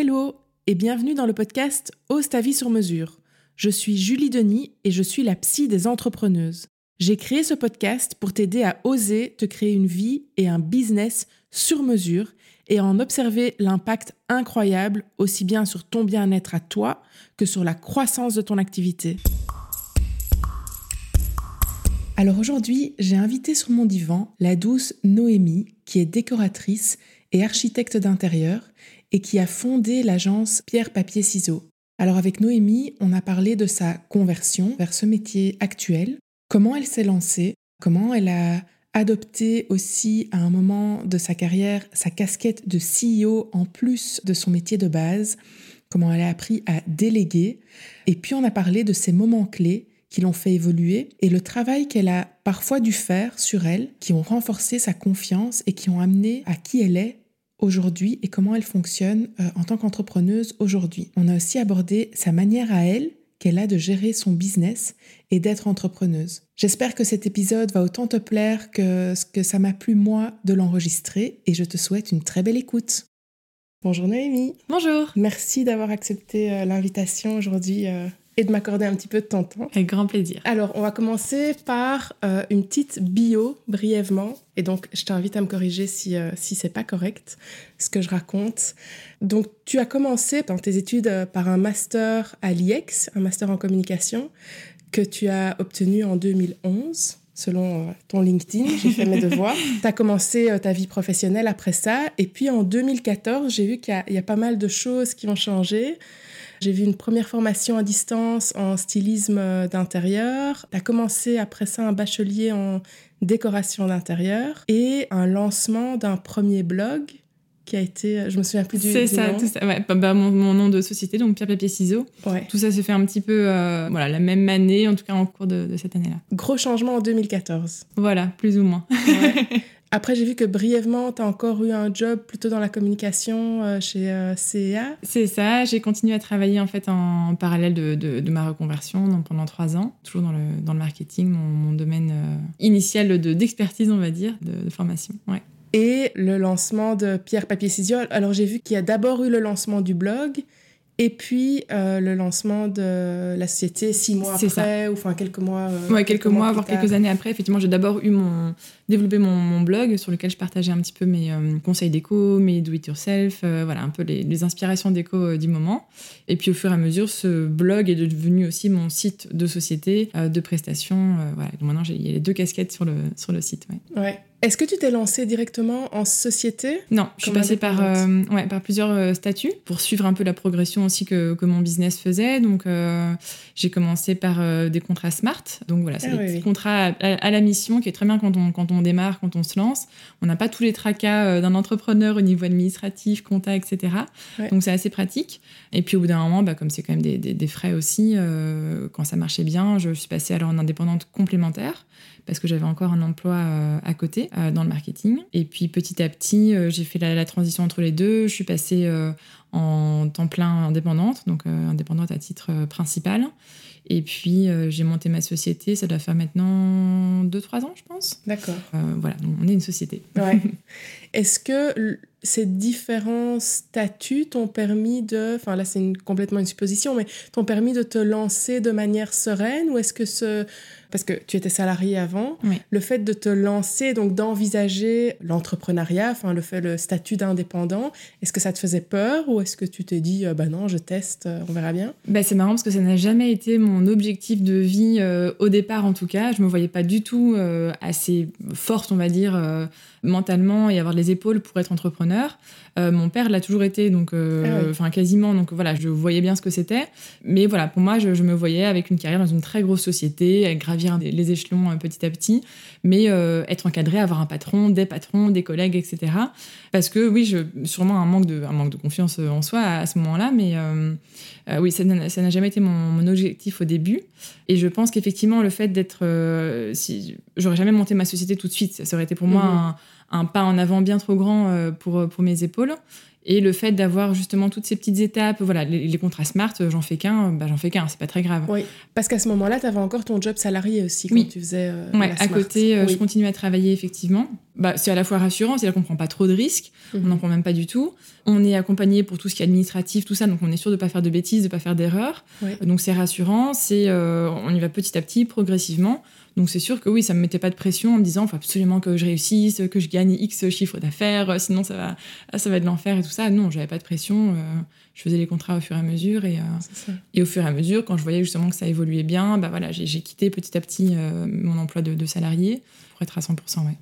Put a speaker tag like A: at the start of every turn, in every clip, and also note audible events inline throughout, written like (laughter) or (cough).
A: Hello et bienvenue dans le podcast Ose ta vie sur mesure. Je suis Julie Denis et je suis la psy des entrepreneuses. J'ai créé ce podcast pour t'aider à oser te créer une vie et un business sur mesure et en observer l'impact incroyable aussi bien sur ton bien-être à toi que sur la croissance de ton activité. Alors aujourd'hui, j'ai invité sur mon divan la douce Noémie, qui est décoratrice et architecte d'intérieur et qui a fondé l'agence Pierre Papier Ciseaux. Alors avec Noémie, on a parlé de sa conversion vers ce métier actuel, comment elle s'est lancée, comment elle a adopté aussi à un moment de sa carrière sa casquette de CEO en plus de son métier de base, comment elle a appris à déléguer, et puis on a parlé de ces moments clés qui l'ont fait évoluer et le travail qu'elle a parfois dû faire sur elle, qui ont renforcé sa confiance et qui ont amené à qui elle est aujourd'hui et comment elle fonctionne euh, en tant qu'entrepreneuse aujourd'hui. On a aussi abordé sa manière à elle qu'elle a de gérer son business et d'être entrepreneuse. J'espère que cet épisode va autant te plaire que ce que ça m'a plu moi de l'enregistrer et je te souhaite une très belle écoute. Bonjour Noémie.
B: Bonjour.
A: Merci d'avoir accepté euh, l'invitation aujourd'hui euh, et de m'accorder un petit peu de ton temps.
B: Avec grand plaisir.
A: Alors, on va commencer par euh, une petite bio brièvement. Et donc, je t'invite à me corriger si, euh, si c'est pas correct ce que je raconte. Donc, tu as commencé dans tes études euh, par un master à l'IEX, un master en communication, que tu as obtenu en 2011 selon ton LinkedIn, j'ai fait mes devoirs. (laughs) Tu as commencé ta vie professionnelle après ça. Et puis en 2014, j'ai vu qu'il y, y, a pas mal de choses qui ont changé. J'ai vu une première formation à distance en stylisme d'intérieur. Tu as commencé après ça un bachelier en décoration d'intérieur et un lancement d'un premier blog qui a été, je me souviens plus du,
B: C'est ça,
A: nom.
B: tout ça. Ouais, bah, mon, mon, nom de société, donc Pierre Papier Ciseaux.
A: Ouais.
B: Tout ça s'est fait un petit peu, euh, voilà, la même année, en tout cas en cours de, de cette année-là.
A: Gros changement en 2014.
B: Voilà, plus ou moins.
A: Ouais. (laughs) Après, j'ai vu que brièvement, tu as encore eu un job plutôt dans la communication euh, chez euh, CEA.
B: C'est ça, j'ai continué à travailler en fait en parallèle de, de, de, ma reconversion donc pendant trois ans, toujours dans le, dans le marketing, mon, mon domaine euh, initial d'expertise, on va dire, de, formation. Ouais.
A: Et le lancement de Pierre Papier Ciseaux. Alors, j'ai vu qu'il y a d'abord eu le lancement du blog. Et puis euh, le lancement de la société six mois après, ça. ou enfin quelques mois.
B: Euh, ouais, quelques, quelques mois, voire quelques années après. Effectivement, j'ai d'abord eu mon développé mon, mon, blog sur lequel je partageais un petit peu mes euh, conseils déco, mes do it yourself, euh, voilà un peu les, les inspirations déco euh, du moment. Et puis au fur et à mesure, ce blog est devenu aussi mon site de société, de prestations. voilà. Donc maintenant, il y a les deux casquettes sur le sur le site.
A: Ouais. ouais. Est-ce que tu t'es lancé directement en société?
B: Non, je suis passée par, euh, ouais, par plusieurs euh, statuts pour suivre un peu la progression aussi que, que mon business faisait. Donc, euh, j'ai commencé par des contrats smart. Donc, voilà, c'est ah, des oui, petits oui. contrats à, à, la mission qui est très bien quand on, quand on démarre, quand on se lance. On n'a pas tous les tracas euh, d'un entrepreneur au niveau administratif, compta, etc. Ouais. Donc, c'est assez pratique. Et puis, au bout d'un moment, bah, comme c'est quand même des, des, des frais aussi, euh, quand ça marchait bien, je suis passée alors en indépendante complémentaire parce que j'avais encore un emploi euh, à côté euh, dans le marketing. Et puis petit à petit, euh, j'ai fait la, la, transition entre les deux. Je suis passée en temps plein indépendante, donc indépendante à titre principal. Et puis j'ai monté ma société, ça doit faire maintenant 2-3 ans, je pense.
A: D'accord.
B: voilà, donc on est une société.
A: Ouais. (laughs) Est-ce que ces différents statuts t'ont permis de, enfin là c'est une, complètement une supposition, mais t'ont permis de te lancer de manière sereine ou est-ce que ce, parce que tu étais salarié avant,
B: oui.
A: le fait de te lancer, donc d'envisager l'entrepreneuriat, enfin le fait le statut d'indépendant, est-ce que ça te faisait peur ou est-ce que tu t'es dit, euh, bah non, je teste, euh, on verra bien?
B: Bah, C'est marrant parce que ça n'a jamais été mon objectif de vie euh, au départ en tout cas. Je me voyais pas du tout euh, assez forte, on va dire, euh, mentalement et avoir les épaules pour être entrepreneur. Euh, mon père l'a toujours été, donc euh, enfin ah oui. quasiment. Donc voilà, je voyais bien ce que c'était. Mais voilà, pour moi, je, je, me voyais avec une carrière dans une très grosse société, gravir les échelons euh, petit à petit, mais euh, être encadré, avoir un patron, des patrons, des collègues, etc. Parce que oui, je, sûrement un manque de, un manque de confiance en soi à, à ce moment-là, mais oui, ça n'a jamais été mon, mon, objectif au début. Et je pense qu'effectivement, le fait d'être, si j'aurais jamais monté ma société tout de suite, ça aurait été pour moi un un pas en avant bien trop grand euh, pour, pour mes épaules. Et le fait d'avoir justement toutes ces petites étapes, voilà, les, les contrats smart, j'en fais qu'un, bah, j'en fais qu'un, c'est pas très grave.
A: Oui, parce qu'à ce moment-là, tu avais encore ton job salarié aussi quand
B: oui.
A: tu faisais. Euh,
B: ouais, à côté, euh, oui. je continuais à travailler effectivement. bah, c'est à la fois rassurant, c'est-à-dire qu'on prend pas trop de risques, on n'en prend même pas du tout. On est accompagné pour tout ce qui est administratif, tout ça, donc on est sûr de pas faire de bêtises, de pas faire d'erreurs. Donc c'est rassurant, c'est on y va petit à petit, progressivement. Donc c'est sûr que oui, ça me mettait pas de pression en me disant, faut absolument que je réussisse, que je gagne X chiffre d'affaires, sinon ça va, ça va être l'enfer et tout ça. Non, j'avais pas de pression. je faisais les contrats au fur et à mesure et, et au fur et à mesure, quand je voyais justement que ça évoluait bien, bah voilà, j'ai quitté petit à petit mon emploi de, de salarié pour être à 100%. Ouais.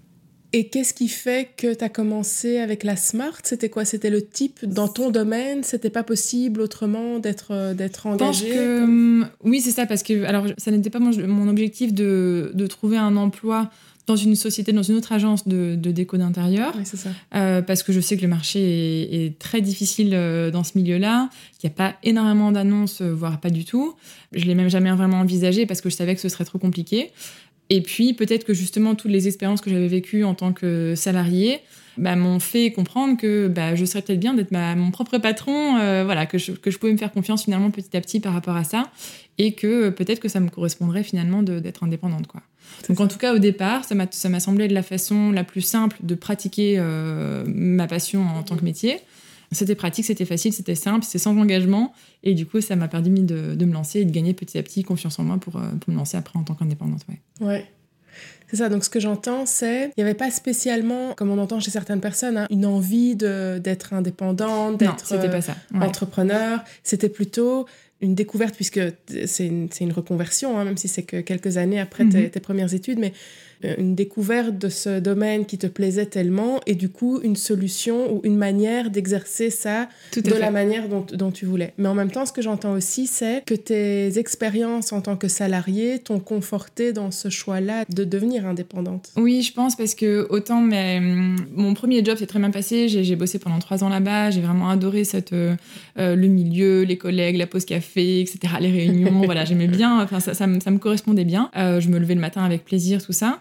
A: Et qu'est-ce qui fait que tu as commencé avec la Smart? C'était quoi? C'était le type dans ton domaine? C'était pas possible autrement d'être euh, d'être engagé?
B: que, hum, Oui, c'est ça, parce que alors, ça n'était pas mon, objectif de, de, trouver un emploi dans une société, dans une autre agence de, de déco d'intérieur.
A: Oui, c'est ça.
B: Euh, parce que je sais que le marché est, très difficile euh, dans ce milieu-là, qu'il n'y a pas énormément d'annonces, voire pas du tout. Je l'ai même jamais vraiment envisagé parce que je savais que ce serait trop compliqué. Et puis peut-être que justement toutes les expériences que j'avais vécues en tant que salarié bah, m'ont fait comprendre que bah, je serais peut-être bien d'être mon propre patron, euh, voilà, que je, que je pouvais me faire confiance finalement petit à petit par rapport à ça, et que peut-être que ça me correspondrait finalement d'être indépendante. Quoi. Donc en tout cas au départ, ça m'a semblé de la façon la plus simple de pratiquer euh, ma passion en tant que métier. C'était pratique, c'était facile, c'était simple, c'est sans engagement. Et du coup, ça m'a permis de, de, me lancer et de gagner petit à petit confiance en moi pour, euh, pour me lancer après en tant qu'indépendante.
A: Ouais. ouais. C'est ça, donc ce que j'entends, c'est il n'y avait pas spécialement, comme on entend chez certaines personnes, hein, une envie d'être indépendante, d'être
B: euh,
A: entrepreneur. C'était plutôt une découverte, puisque c'est une, une, reconversion, hein, même si c'est que quelques années après mm-hmm. tes, premières études, mais une découverte de ce domaine qui te plaisait tellement et du coup une solution ou une manière d'exercer ça de la manière dont, dont, tu voulais. Mais en même temps, ce que j'entends aussi, c'est que tes expériences en tant que salarié t'ont conforté dans ce choix-là de devenir indépendante.
B: Oui, je pense parce que autant mais, mon premier job s'est très bien passé, j'ai bossé pendant trois ans là-bas, j'ai vraiment adoré cette, euh, euh, le milieu, les collègues, la pause café, etc., les réunions, (laughs) voilà, j'aimais bien, enfin ça, ça, me correspondait bien. je me levais le matin avec plaisir, tout ça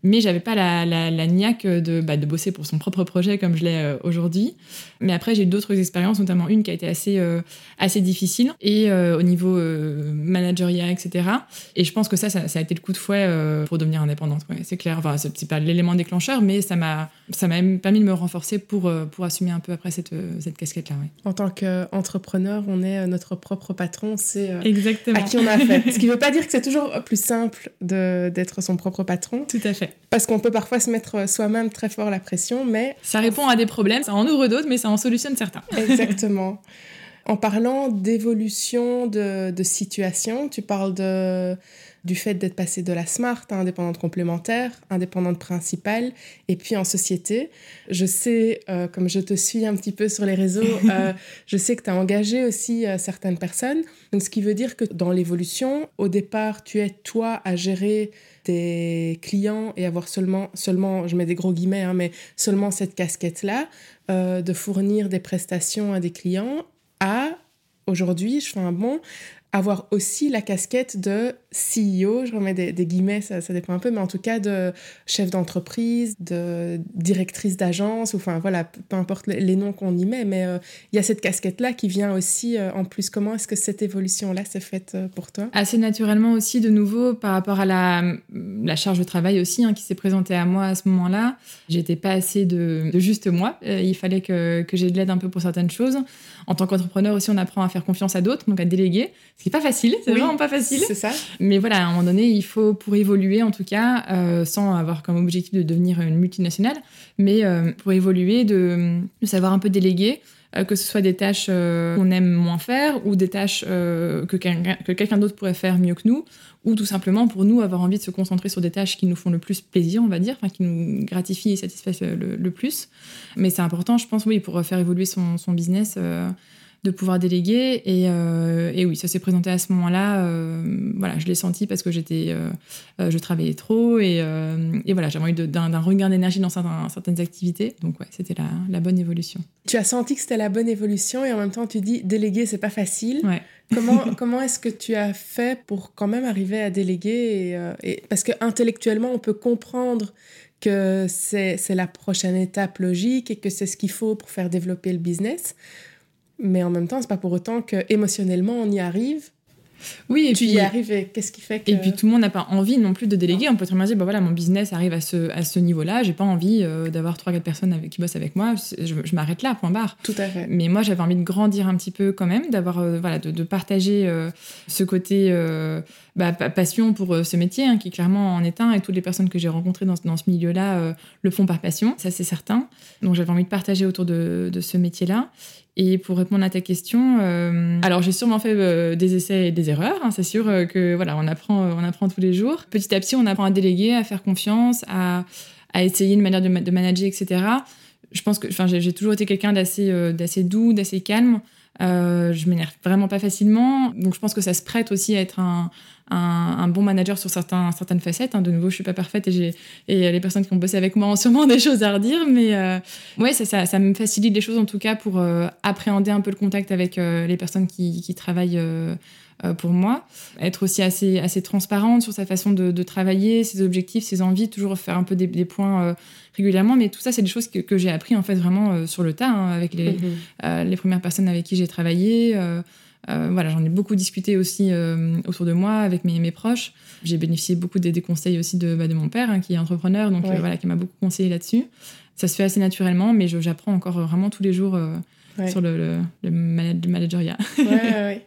B: mais j'avais pas la, la, niaque de, bah, de bosser pour son propre projet comme je l'ai euh, aujourd'hui. Mais après, j'ai eu d'autres expériences, notamment une qui a été assez, euh, assez difficile, et euh, au niveau managerial, etc. Et je pense que ça, ça, a été le coup de fouet pour devenir indépendante. c'est clair. Enfin, c'est pas l'élément déclencheur, mais ça m'a permis de me renforcer pour, pour assumer un peu après cette, cette casquette-là.
A: En tant qu'entrepreneur, on est notre propre patron, c'est
B: Exactement.
A: à qui on a fait. (laughs) Ce qui ne veut pas dire que c'est toujours plus simple d'être son propre patron.
B: Tout à fait.
A: Parce qu'on peut parfois se mettre soi-même très fort la pression, mais...
B: Ça répond à des problèmes, ça en ouvre d'autres, mais ça en solutionne certains. (laughs)
A: Exactement. En parlant d'évolution de, de, situation, tu parles de, du fait d'être passé de la smart à indépendante complémentaire, indépendante principale, et puis en société. Je sais, euh, comme je te suis un petit peu sur les réseaux, (laughs) euh, je sais que tu as engagé aussi euh, certaines personnes. Donc, ce qui veut dire que dans l'évolution, au départ, tu es toi à gérer clients et avoir seulement, seulement je mets des gros guillemets, hein, mais seulement cette casquette-là, de fournir des prestations à des clients, à aujourd'hui, je fais un bon, avoir aussi la casquette de CEO, je remets des, guillemets, ça, ça, dépend un peu, mais en tout cas de chef d'entreprise, de directrice d'agence, enfin voilà, peu importe les noms qu'on y met, mais euh, il y a cette casquette-là qui vient aussi euh, en plus. Comment est-ce que cette évolution-là s'est faite euh, pour toi?
B: Assez naturellement aussi, de nouveau, par rapport à la, la charge de travail aussi hein, qui s'est présentée à moi à ce moment-là. J'étais pas assez de, de juste moi. il fallait que, que j'ai de l'aide un peu pour certaines choses. En tant qu'entrepreneur aussi, on apprend à faire confiance à d'autres, donc à déléguer, ce qui n'est pas facile, c'est vraiment pas facile.
A: C'est ça.
B: Mais voilà, à un moment donné, il faut, pour évoluer en tout cas, euh, sans avoir comme objectif de devenir une multinationale, mais euh, pour évoluer, de, savoir un peu déléguer, euh, que ce soit des tâches qu'on aime moins faire ou des tâches que quelqu'un d'autre pourrait faire mieux que nous, ou tout simplement pour nous avoir envie de se concentrer sur des tâches qui nous font le plus plaisir, on va dire, qui nous gratifient et satisfassent le, plus. Mais c'est important, je pense, oui, pour faire évoluer son business de pouvoir déléguer. Et, euh, et oui, ça s'est présenté à ce moment-là. Euh, voilà, je l'ai senti parce que j'étais, euh, je travaillais trop et, et voilà, j'avais envie d'un regain d'énergie dans certains, certaines activités. Donc ouais, c'était la, la, bonne évolution.
A: Tu as senti que c'était la bonne évolution et en même temps tu dis déléguer c'est pas facile.
B: Ouais.
A: Comment, (laughs) comment est-ce que tu as fait pour quand même arriver à déléguer et, Parce que intellectuellement, on peut comprendre que c'est la prochaine étape logique et que c'est ce qu'il faut pour faire développer le business. Mais en même temps, c'est pas pour autant que émotionnellement on y arrive.
B: Oui, et
A: tu
B: puis,
A: y arrives et qu'est-ce qui fait que...
B: Et puis tout le monde n'a pas envie non plus de déléguer. On peut très bien dire, bah voilà, mon business arrive à ce, à ce niveau-là, j'ai pas envie euh, d'avoir 3-4 personnes avec, qui bossent avec moi, je, je m'arrête là, point barre.
A: Tout à fait.
B: Mais moi, j'avais envie de grandir un petit peu quand même, d'avoir, euh, voilà, de, de partager euh, ce côté bah, pa- passion pour ce métier, hein, qui clairement en est un, et toutes les personnes que j'ai rencontrées dans, ce- dans ce milieu-là le font par passion, ça c'est certain. Donc j'avais envie de partager autour de, de ce métier-là. Et pour répondre à ta question, euh, alors j'ai sûrement fait euh, des essais et des erreurs. hein, c'est sûr euh, que voilà, on apprend, euh, on apprend tous les jours. Petit à petit, on apprend à déléguer, à faire confiance, à, à essayer une manière de, de manager, etc. Je pense que, enfin, j'ai toujours été quelqu'un d'assez, d'assez doux, d'assez calme. Je m'énerve vraiment pas facilement, donc je pense que ça se prête aussi à être un, un, un bon manager sur certains, certaines facettes. hein. De nouveau, je suis pas parfaite et, j'ai, et les personnes qui ont bossé avec moi ont sûrement (laughs) des choses à redire, mais euh, ouais, ça, ça, ça me facilite les choses en tout cas pour euh, appréhender un peu le contact avec euh, les personnes qui, qui travaillent pour moi. Être aussi assez, assez transparente sur sa façon de, de travailler, ses objectifs, ses envies, toujours faire un peu des, des points euh, régulièrement. Mais tout ça, c'est des choses que, que j'ai appris en fait vraiment euh, sur le tas hein, avec les,
A: Mhm.
B: euh, les premières personnes avec qui j'ai travaillé. Euh, voilà, j'en ai beaucoup discuté aussi euh, autour de moi avec mes, mes proches. J'ai bénéficié beaucoup des, des conseils aussi de, bah, de mon père, hein, qui est entrepreneur, donc
A: Ouais.
B: euh, voilà, qui m'a beaucoup conseillé là-dessus. Ça se fait assez naturellement, mais j'apprends encore vraiment tous les jours
A: Ouais.
B: sur le, le, le manageriat.
A: ouais.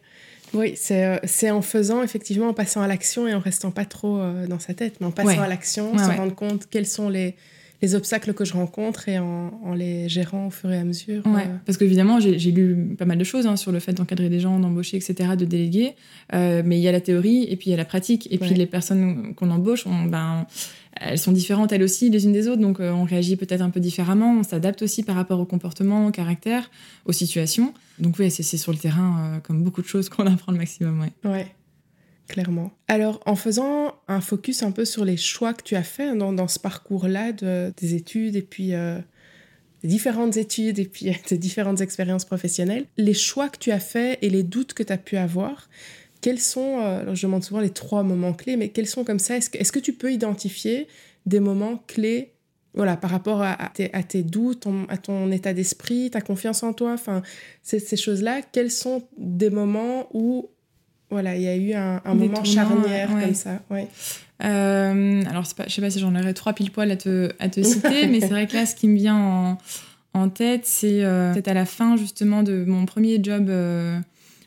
A: Oui, c'est en faisant, effectivement, en passant à l'action et en restant pas trop dans sa tête, mais en passant
B: Ouais.
A: à l'action,
B: Ouais,
A: se
B: ouais.
A: rendre compte quels sont les, les obstacles que je rencontre et en, en les gérant au fur et à mesure.
B: Ouais,
A: euh,
B: parce qu'évidemment, j'ai j'ai lu pas mal de choses hein, sur le fait d'encadrer des gens, d'embaucher, etc., de déléguer. Euh, mais il y a la théorie et puis il y a la pratique. Et puis les personnes qu'on embauche, on- ben, elles sont différentes elles aussi les unes des autres. Donc euh, on réagit peut-être un peu différemment. On s'adapte aussi par rapport au comportement, au caractère, aux situations. Donc oui, c'est c'est sur le terrain, euh, comme beaucoup de choses, qu'on (laughs) apprend le maximum. Ouais.
A: Ouais, clairement. Alors, en faisant un focus un peu sur les choix que tu as faits dans, dans ce parcours-là de, des études et puis euh, des différentes études et puis (laughs) des différentes expériences professionnelles, les choix que tu as faits et les doutes que tu as pu avoir, quels sont, euh, alors je demande souvent les trois moments clés, mais quels sont comme ça? Est-ce que, est-ce que tu peux identifier des moments clés voilà, par rapport à, tes, à tes doutes, ton- à ton état d'esprit, ta confiance en toi, enfin, ces choses-là, quels sont des moments où voilà, il y a eu un, moment
B: tournants,
A: charnière
B: ouais.
A: comme ça ouais.
B: Euh, alors, pas, je sais pas si j'en aurais trois pile poil à te, à te (laughs) citer, mais c'est vrai que là, ce qui me vient en, en tête, c'est euh, peut-être à la fin justement de mon premier job euh,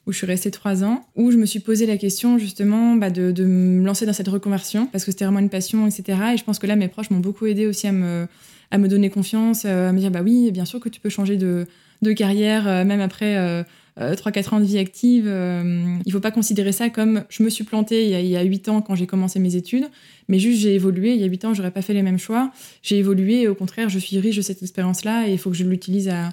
B: où je suis restée trois ans, où je me suis posé la question justement bah, de, de me lancer dans cette reconversion parce que c'était vraiment une passion, etc. Et je pense que là, mes proches m'ont beaucoup aidé aussi à me, à me donner confiance, euh, à me dire bah oui, bien sûr que tu peux changer de, de carrière, même après. Euh, euh, 3-4 ans de vie active, euh, il faut pas considérer ça comme je me suis plantée il y a, il y a 8 ans quand j'ai commencé mes études, mais juste j'ai évolué. Il y a 8 ans, j'aurais pas fait les mêmes choix. J'ai évolué et au contraire, je suis riche de cette expérience-là et il faut que je l'utilise à,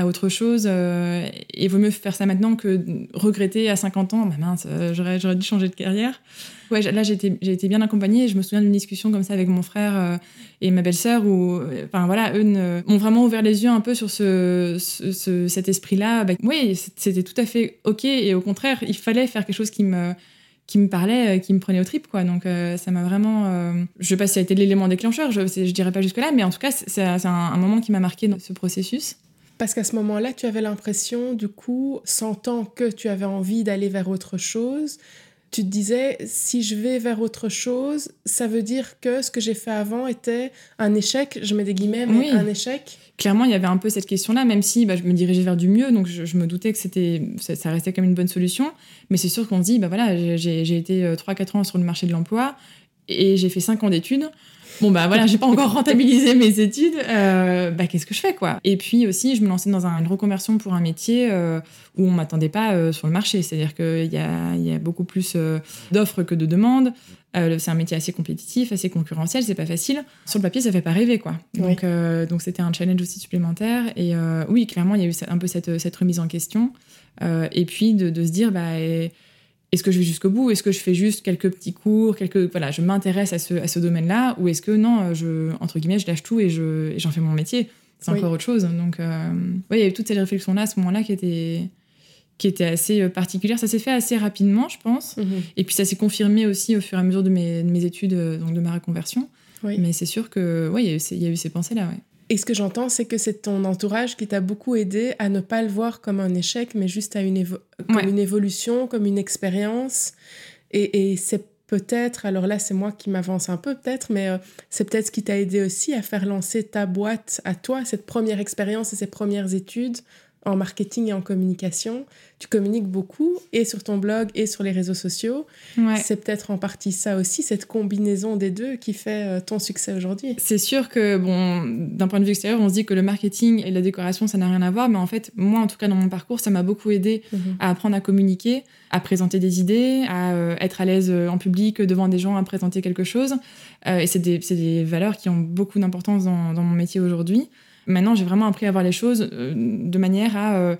B: à autre chose. euh, et vaut mieux faire ça maintenant que regretter à 50 ans, bah mince, euh, j'aurais, dû changer de carrière. Ouais, là, j'ai été, bien accompagnée et je me souviens d'une discussion comme ça avec mon frère euh, et ma belle-sœur où, enfin voilà, eux m'ont vraiment ouvert les yeux un peu sur ce, ce- ce- cet esprit-là. Bah, oui, c'était tout à fait OK et au contraire, il fallait faire quelque chose qui me parlait, qui me prenait au trip, quoi. Donc ça m'a vraiment... euh, je sais pas si ça a été l'élément déclencheur, je, je dirais pas jusque-là, mais en tout cas, c'est un moment qui m'a marqué dans ce processus.
A: Parce qu'à ce moment-là, tu avais l'impression, du coup, sentant que tu avais envie d'aller vers autre chose, tu te disais, si je vais vers autre chose, ça veut dire que ce que j'ai fait avant était un échec, je mets des guillemets, mais
B: Oui.
A: un échec.
B: Clairement, il y avait un peu cette question-là, même si bah, je me dirigeais vers du mieux, donc je, je me doutais que c'était, ça, ça restait comme une bonne solution. Mais c'est sûr qu'on se dit, bah voilà, j'ai- été euh, 3-4 ans sur le marché de l'emploi et j'ai fait 5 ans d'études. Bon, bah voilà, j'ai pas encore (laughs) rentabilisé mes études. euh, bah qu'est-ce que je fais, quoi? Et puis aussi, je me lançais dans un- une reconversion pour un métier euh, où on m'attendait pas euh, sur le marché. C'est-à-dire qu'il y a, il y a beaucoup plus euh, d'offres que de demandes. C'est un métier assez compétitif, assez concurrentiel, c'est pas facile. Sur le papier, ça fait pas rêver, quoi. Donc, donc c'était un challenge aussi supplémentaire. Et oui, clairement, il y a eu un peu cette, cette remise en question. Et puis de, de se dire, bah, et- est-ce que je vais jusqu'au bout? Est-ce que je fais juste quelques petits cours quelques, voilà, Je m'intéresse à ce, à ce domaine-là? Ou est-ce que non, je, entre guillemets, je lâche tout et je- et j'en fais mon métier? C'est
A: Oui.
B: encore autre chose. Donc, euh, ouais, il y a eu toutes ces réflexions-là à ce moment-là qui étaient, qui étaient assez euh, particulières. Ça s'est fait assez rapidement, je pense.
A: Mhm.
B: Et puis ça s'est confirmé aussi au fur et à mesure de mes, de mes études, euh, donc de ma reconversion.
A: Oui.
B: Mais c'est sûr que, ouais, il y a eu ces, pensées-là, ouais.
A: Et ce que j'entends, c'est que c'est ton entourage qui t'a beaucoup aidé à ne pas le voir comme un échec, mais juste à une comme une évolution, comme une expérience. Et, et c'est peut-être, alors là c'est moi qui m'avance un peu peut-être, mais euh, c'est peut-être ce qui t'a aidé aussi à faire lancer ta boîte à toi, cette première expérience et ces premières études en marketing et en communication. Tu communiques beaucoup et sur ton blog et sur les réseaux sociaux. C'est peut-être en partie ça aussi, cette combinaison des deux qui fait euh, ton succès aujourd'hui.
B: C'est sûr que, bon, d'un point de vue extérieur, on se dit que le marketing et la décoration, ça n'a rien à voir. Mais en fait, moi, en tout cas, dans mon parcours, ça m'a beaucoup aidé mhm. à apprendre à communiquer, à présenter des idées, à euh, être à l'aise euh, en public devant des gens, à présenter quelque chose. et c'est des, des, valeurs qui ont beaucoup d'importance dans, dans mon métier aujourd'hui. Maintenant, j'ai vraiment appris à voir les choses euh, de manière à. Il euh,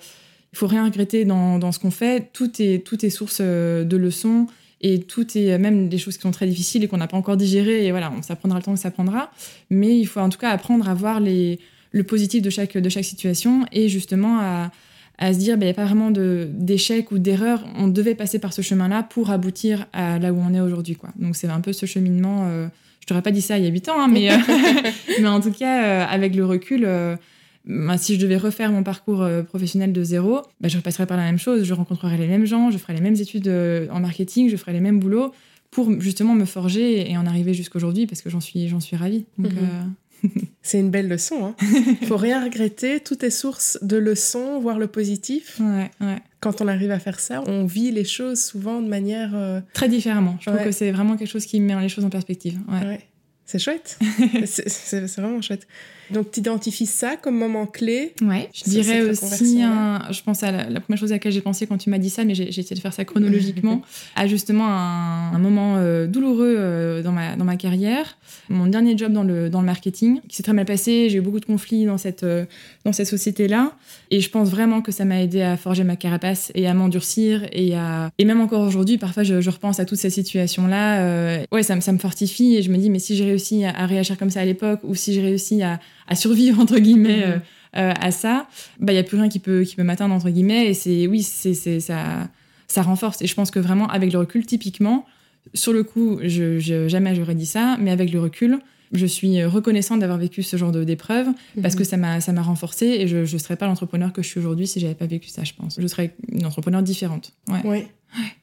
B: il faut rien regretter dans, dans ce qu'on fait. Tout est, tout est source euh, de leçons et tout est même des choses qui sont très difficiles et qu'on n'a pas encore digérées. Et voilà, ça prendra le temps que ça prendra. Mais il faut en tout cas apprendre à voir les, le positif de chaque, de chaque situation et justement à, à se dire, ben, il n'y a pas vraiment d'échec ou d'erreur. On devait passer par ce chemin-là pour aboutir à là où on est aujourd'hui. Donc c'est un peu ce cheminement. Je t'aurais pas dit ça il y a 8 ans, hein, mais, euh, (laughs) mais en tout cas, euh, avec le recul, euh, bah, si je devais refaire mon parcours professionnel de zéro, bah, je repasserais par la même chose. Je rencontrerais les mêmes gens, je ferais les mêmes études en marketing, je ferais les mêmes boulots pour justement me forger et en arriver jusqu'aujourd'hui parce que j'en suis, j'en suis ravie. Donc, mhm. (laughs)
A: C'est une belle leçon. Hein. (laughs) Faut rien regretter. Tout est source de leçons, voir le positif.
B: Ouais, ouais.
A: Quand on arrive à faire ça, on vit les choses souvent de manière
B: très différemment. Je trouve que c'est vraiment quelque chose qui met les choses en perspective. Ouais.
A: C'est chouette. (laughs) c'est vraiment chouette. Donc, tu identifies ça comme moment clé?
B: Ouais, je dirais aussi, je pense à la, première chose à laquelle j'ai pensé quand tu m'as dit ça, mais j'ai essayé de faire ça chronologiquement, (laughs) à justement un, moment euh, douloureux euh, dans, ma, dans ma carrière. Mon dernier job dans le, dans le marketing, qui s'est très mal passé, j'ai eu beaucoup de conflits dans cette, euh, dans cette société-là. Et je pense vraiment que ça m'a aidé à forger ma carapace et à m'endurcir. Et, à... et même encore aujourd'hui, parfois, je, je, repense à toutes ces situations-là. ouais, ça, ça me fortifie et je me dis, mais si j'ai réussi à, réagir comme ça à l'époque, ou si j'ai réussi à, à, survivre, entre guillemets, mhm. euh, euh, à ça, bah, il n'y a plus rien qui peut, qui peut m'atteindre, entre guillemets. Et c'est, oui, c'est, ça, ça renforce. Et je pense que vraiment, avec le recul, typiquement, sur le coup, je, je jamais j'aurais dit ça, mais avec le recul, je suis reconnaissante d'avoir vécu ce genre d'épreuve parce que mhm. ça m'a ça m'a renforcée et je ne serais pas l'entrepreneur que je suis aujourd'hui si j'avais pas vécu ça je pense je serais une entrepreneur différente ouais,
A: ouais.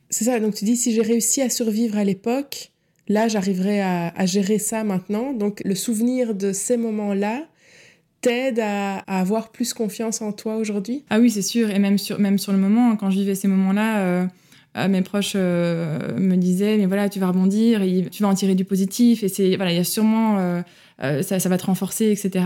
A: c'est ça donc tu dis si j'ai réussi à survivre à l'époque là, j'arriverai à, gérer ça maintenant. Donc, le souvenir de ces moments-là t'aide à, avoir plus confiance en toi aujourd'hui?
B: Ah oui, c'est sûr. Et même sur, même sur le moment, quand je vivais ces moments-là, euh, euh, mes proches euh, me disaient, mais voilà, tu vas rebondir, tu vas en tirer du positif. Et c'est, voilà, il y a sûrement ça, ça, va te renforcer, etc.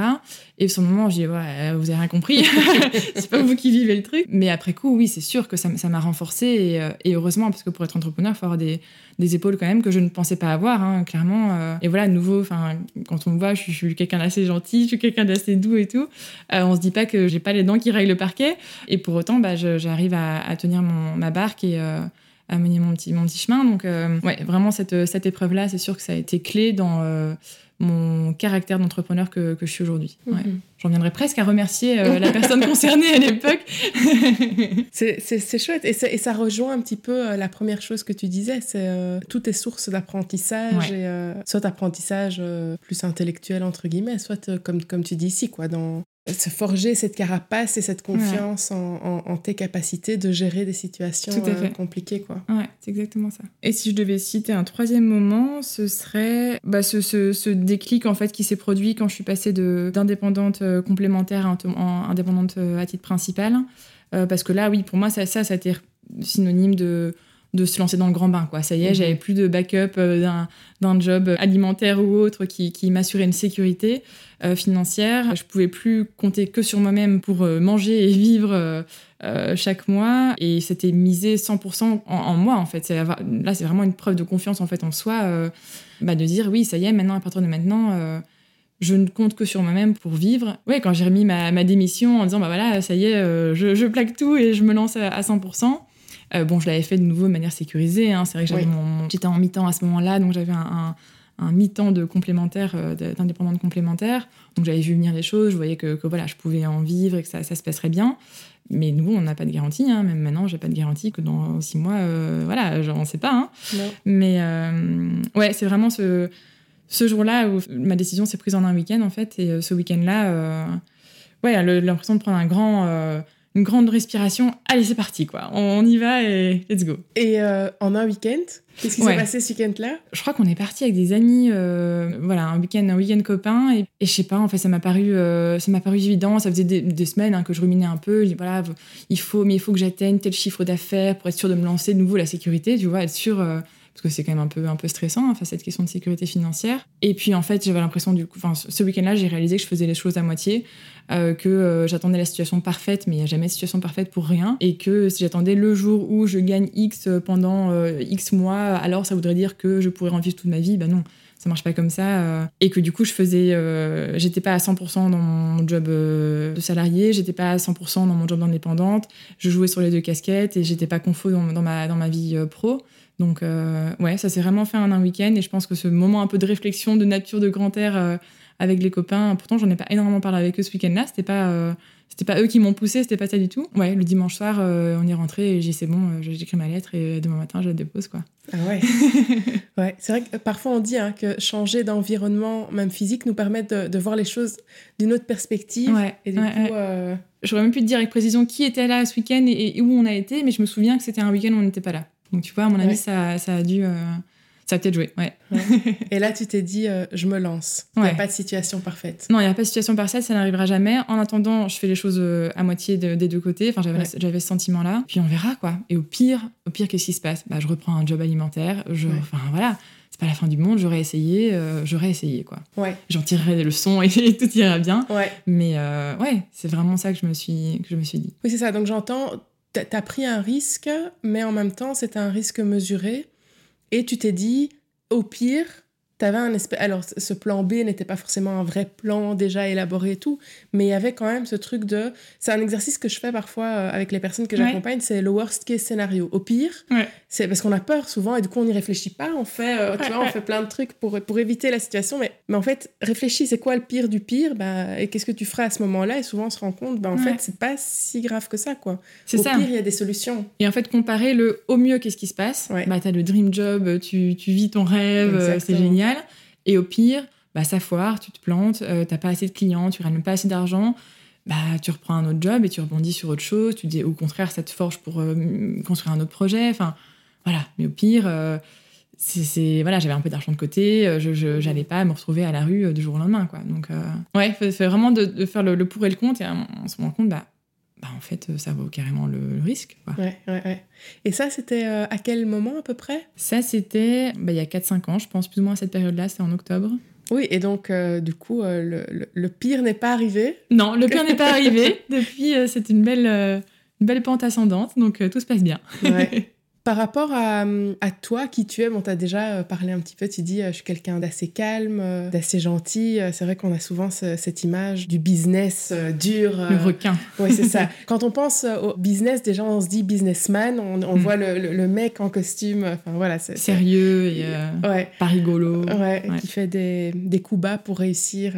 B: Et sur le moment, dis, ouais, vous avez rien compris, (laughs) c'est pas vous qui vivez le truc. Mais après coup, oui, c'est sûr que ça m'a renforcé et, euh, et, heureusement, parce que pour être entrepreneur, il faut avoir des, épaules quand même que je ne pensais pas avoir, hein, clairement. Euh. Et voilà, de nouveau, quand on me voit, je, suis quelqu'un d'assez gentil, je suis quelqu'un d'assez doux et tout. on se dit pas que j'ai pas les dents qui règlent le parquet. Et pour autant, bah, j'arrive à, tenir ma barque et à mener mon petit, chemin. Donc, ouais, vraiment, cette épreuve-là, c'est sûr que ça a été clé dans mon caractère d'entrepreneur que, que, je suis aujourd'hui. Mhm. J'en viendrais presque à remercier euh, la personne concernée à l'époque. (laughs)
A: c'est chouette. Et, et, ça rejoint un petit peu euh, la première chose que tu disais, c'est euh, tout est source d'apprentissage, soit apprentissage plus intellectuel, entre guillemets, soit comme, comme tu dis ici, quoi, dans, se forger cette carapace et cette confiance en, tes capacités de gérer des situations euh, compliquées. Quoi.
B: Ouais, c'est exactement ça. Et si je devais citer un troisième moment, ce serait bah, ce, ce, déclic en fait qui s'est produit quand je suis passée d'indépendante euh, complémentaire à indépendante euh, à titre principal. parce que là, oui, pour moi, ça, ça, ça a été synonyme de de se lancer dans le grand bain. Quoi. Ça y est, mhm. j'avais plus de backup euh, d'un job alimentaire ou autre qui, qui m'assurait une sécurité euh, financière. Je pouvais plus compter que sur moi-même pour euh, manger et vivre chaque mois. Et c'était misé 100% en, moi, en fait. Là, c'est vraiment une preuve de confiance en fait en soi, bah, de dire oui, ça y est, maintenant, à partir de maintenant je ne compte que sur moi-même pour vivre. Ouais, quand j'ai remis ma, ma, démission en disant, bah voilà, ça y est, je, je, plaque tout et je me lance à, à 100%, euh, bon, je l'avais fait de nouveau de manière sécurisée. Hein. C'est vrai que j'avais mon... j'étais en mi-temps à ce moment-là, donc j'avais un, un, mi-temps de complémentaire, euh, d'indépendante complémentaire. Donc j'avais vu venir les choses, je voyais que, voilà, je pouvais en vivre et que ça, ça se passerait bien. Mais nous, on n'a pas de garantie. Hein. Même maintenant, j'ai pas de garantie que dans six mois, euh, voilà, j'en sais pas. Hein. Mais ouais, c'est vraiment ce ce jour-là où ma décision s'est prise en un week-end, en fait, et ce week-end-là, ouais, l'impression de prendre un grand une grande respiration. Allez, c'est parti, quoi. On y va et let's go.
A: Et euh, en un week-end, qu'est-ce qui s'est passé ce week-end-là?
B: Je crois qu'on est parti avec des amis, euh, voilà, un week-end, un week-end copain. Et, je sais pas, en fait, ça m'a paru, euh, ça m'a paru évident. Ça faisait des, semaines hein, que je ruminais un peu. Je dis voilà, il faut, mais il faut que j'atteigne tel chiffre d'affaires pour être sûr de me lancer de nouveau la sécurité. Tu vois, être sûr parce que c'est quand même un peu, stressant, enfin, cette question de sécurité financière. Et puis, en fait, j'avais l'impression, du coup, ce week-end-là, j'ai réalisé que je faisais les choses à moitié, euh, que euh, j'attendais la situation parfaite, mais il n'y a jamais de situation parfaite pour rien, et que si j'attendais le jour où je gagne X pendant euh, X mois, alors ça voudrait dire que je pourrais en vivre toute ma vie? Ben non, ça marche pas comme ça et que du coup je faisais j'étais pas à 100% dans mon job de salarié j'étais pas à 100% dans mon job d'indépendante je jouais sur les deux casquettes et j'étais pas confo dans ma vie pro donc, euh, ouais, ça s'est vraiment fait en un week-end. Et je pense que ce moment un peu de réflexion, de nature, de grand air euh, avec les copains, pourtant, j'en ai pas énormément parlé avec eux ce week-end-là. C'était pas, euh, c'était pas eux qui m'ont poussé, c'était pas ça du tout. Ouais, le dimanche soir, on est rentré et j'ai dit c'est bon, j'écris ma lettre et demain matin, je la dépose, quoi.
A: Ah ouais. (laughs) ouais, c'est vrai que parfois on dit hein, que changer d'environnement, même physique, nous permet de, voir les choses d'une autre perspective.
B: Ouais, et du coup. J'aurais même pu te dire avec précision qui était là ce week-end et, et, où on a été, mais je me souviens que c'était un week-end où on n'était pas là. Donc tu vois, à mon avis, ça, ça, a dû. Euh, ça a peut-être joué, ouais.
A: Et là, tu t'es dit, euh, je me lance. Il n'y a pas de situation parfaite.
B: Non, il n'y a pas de situation parfaite, ça n'arrivera jamais. En attendant, je fais les choses euh, à moitié des deux côtés. Enfin, j'avais ce sentiment-là. Puis on verra, quoi. Et au pire, au pire, qu'est-ce qui se passe? Bah, Je reprends un job alimentaire. Je, Enfin, voilà. C'est pas la fin du monde, j'aurais essayé, j'aurais essayé, quoi.
A: Ouais.
B: J'en tirerai des leçons et (laughs) tout ira bien.
A: Ouais.
B: Mais ouais, c'est vraiment ça que je me suis, que je me suis dit.
A: Oui, c'est ça. Donc j'entends, tu as pris un risque, mais en même temps, c'était un risque mesuré. Et tu t'es dit, au pire, un Alors, ce plan B n'était pas forcément un vrai plan déjà élaboré et tout, mais il y avait quand même ce truc de. C'est un exercice que je fais parfois euh, avec les personnes que j'accompagne, c'est le worst case scénario. Au pire, c'est parce qu'on a peur souvent et du coup on n'y réfléchit pas, on fait, euh, tu vois, on fait plein de trucs pour, pour éviter la situation, mais, mais en fait, réfléchis, c'est quoi le pire du pire bah, et qu'est-ce que tu feras à ce moment-là Et souvent on se rend compte, bah, en fait, c'est pas si grave que ça, quoi. Au
B: ça.
A: pire, il y a des solutions.
B: Et en fait, comparer le au mieux, qu'est-ce qui se passe? Bah, t'as le dream job, tu, tu vis ton rêve, euh, c'est génial. Et au pire, bah, ça foire, tu te plantes, euh, t'as pas assez de clients, tu ramènes pas assez d'argent, bah, tu reprends un autre job et tu rebondis sur autre chose. Tu dis au contraire, ça te forge pour euh, construire un autre projet. Enfin, voilà. Mais au pire, euh, c'est voilà, j'avais un peu d'argent de côté, je j'allais pas me retrouver à la rue du jour au lendemain, quoi. Donc, ouais, c'est vraiment de, faire le, pour et le contre et on, se rend compte, bah, bah, en fait, ça vaut carrément le, risque. Quoi.
A: Ouais, ouais, ouais. Et ça, c'était à quel moment à peu près?
B: Ça, c'était bah, il y a 4-5 ans, je pense, plus ou moins à cette période-là, c'était en octobre.
A: Oui, et donc, du coup, le, le, pire n'est pas arrivé?
B: Non, le pire n'est pas arrivé. Depuis, c'est une belle, une belle pente ascendante, donc tout se passe bien.
A: Ouais. (laughs) Par rapport à, toi, qui tu es, bon, tu as déjà euh, parlé un petit peu, tu dis, euh, je suis quelqu'un d'assez calme, euh, d'assez gentil. C'est vrai qu'on a souvent cette image du business dur.
B: Le requin.
A: Oui, c'est ça. (laughs) Quand on pense au business, déjà, on se dit businessman, on, mm. voit le, mec en costume, enfin voilà.
B: Sérieux et pas rigolo.
A: Ouais, qui fait des, coups bas pour réussir.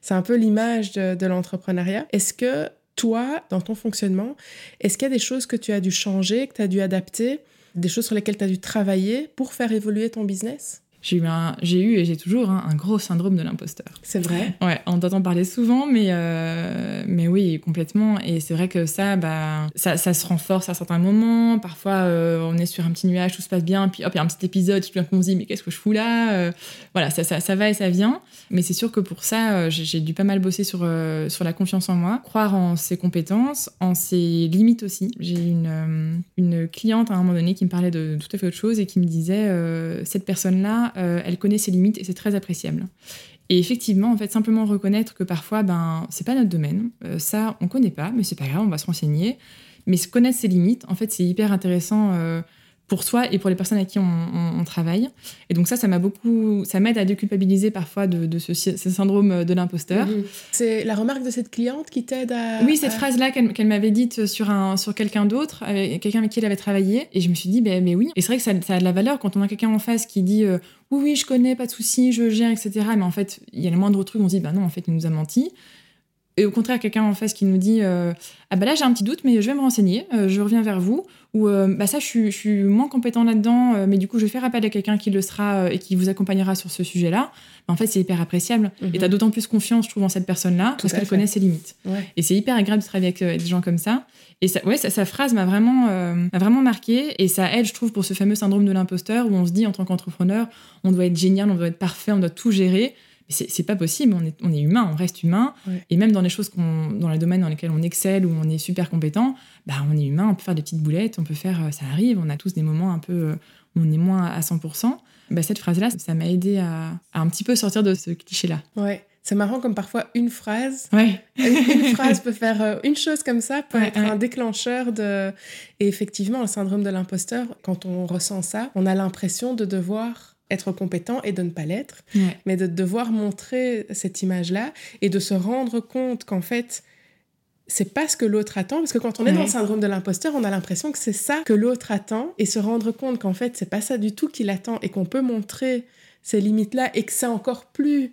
A: C'est un peu l'image de, de l'entrepreneuriat. Est-ce que toi, dans ton fonctionnement, est-ce qu'il y a des choses que tu as dû changer, que tu as dû adapter des choses sur lesquelles tu as dû travailler pour faire évoluer ton business?
B: J'ai eu, j'ai eu et j'ai toujours un gros syndrome de l'imposteur.
A: C'est vrai
B: Ouais, on t'entend parler souvent, mais, euh, mais oui, complètement. Et c'est vrai que ça, bah, ça, ça, se renforce à certains moments. Parfois, euh, on est sur un petit nuage, tout se passe bien, puis hop, il y a un petit épisode, tout d'un coup, on se dit, mais qu'est-ce que je fous là euh, Voilà, ça, ça, ça, va et ça vient. Mais c'est sûr que pour ça, j'ai dû pas mal bosser sur, sur la confiance en moi, croire en ses compétences, en ses limites aussi. J'ai une, une cliente à un moment donné qui me parlait de tout à fait autre chose et qui me disait, cette personne-là, euh, elle connaît ses limites et c'est très appréciable. Et effectivement, en fait, simplement reconnaître que parfois, ben, c'est pas notre domaine, euh, ça, on connaît pas, mais c'est pas grave, on va se renseigner. Mais connaître ses limites, en fait, c'est hyper intéressant euh, pour soi et pour les personnes à qui on, travaille. Et donc ça, ça m'a beaucoup, ça m'aide à déculpabiliser parfois de, ce, syndrome de l'imposteur.
A: C'est la remarque de cette cliente qui t'aide à...
B: Oui, cette phrase-là qu'elle m'avait dite sur, un, sur quelqu'un d'autre, quelqu'un avec qui elle avait travaillé. Et je me suis dit, ben, mais oui. Et c'est vrai que ça, a de la valeur quand on a quelqu'un en face qui dit, euh, oui, oui, je connais, pas de souci, je gère, etc. Mais en fait, il y a le moindre truc, on se dit, bah non, en fait, il nous a menti Et au contraire, quelqu'un en face qui nous dit Ah bah là, j'ai un petit doute, mais je vais me renseigner, je reviens vers vous. Ou bah ça, je suis, je suis moins compétent là-dedans, mais du coup, je vais faire appel à quelqu'un qui le sera et qui vous accompagnera sur ce sujet-là. Bah, en fait, c'est hyper appréciable. Et tu as d'autant plus confiance, je trouve, en cette personne-là, parce qu'elle connaît ses limites. Et c'est hyper agréable de travailler avec, des gens comme ça. Et ça, ouais, sa phrase m'a vraiment, m'a vraiment marqué. Et ça aide, je trouve, pour ce fameux syndrome de l'imposteur où on se dit, en tant qu'entrepreneur, on doit être génial, on doit être parfait, on doit tout gérer c'est pas possible, on est, on est humain, on reste humain. Et même dans les choses dans les domaines dans lesquels on excelle ou on est super compétent, bah on est humain, on peut faire des petites boulettes, on peut faire, euh, ça arrive, on a tous des moments un peu euh, où on est moins à 100%. Bah, cette phrase-là, ça m'a aidé à, un petit peu sortir de ce cliché-là.
A: Ouais. C'est marrant comme parfois une phrase, ouais. une, phrase (laughs) peut faire euh, une chose comme ça peut être un déclencheur de. Et effectivement, le syndrome de l'imposteur, quand on ressent ça, on a l'impression de devoir être compétent et de ne pas l'être, mais de devoir montrer cette image-là et de se rendre compte qu'en fait, c'est pas ce que l'autre attend, parce que quand on est dans le syndrome de l'imposteur, on a l'impression que c'est ça que l'autre attend, et se rendre compte qu'en fait, c'est pas ça du tout qu'il attend, et qu'on peut montrer ces limites-là, et que c'est encore plus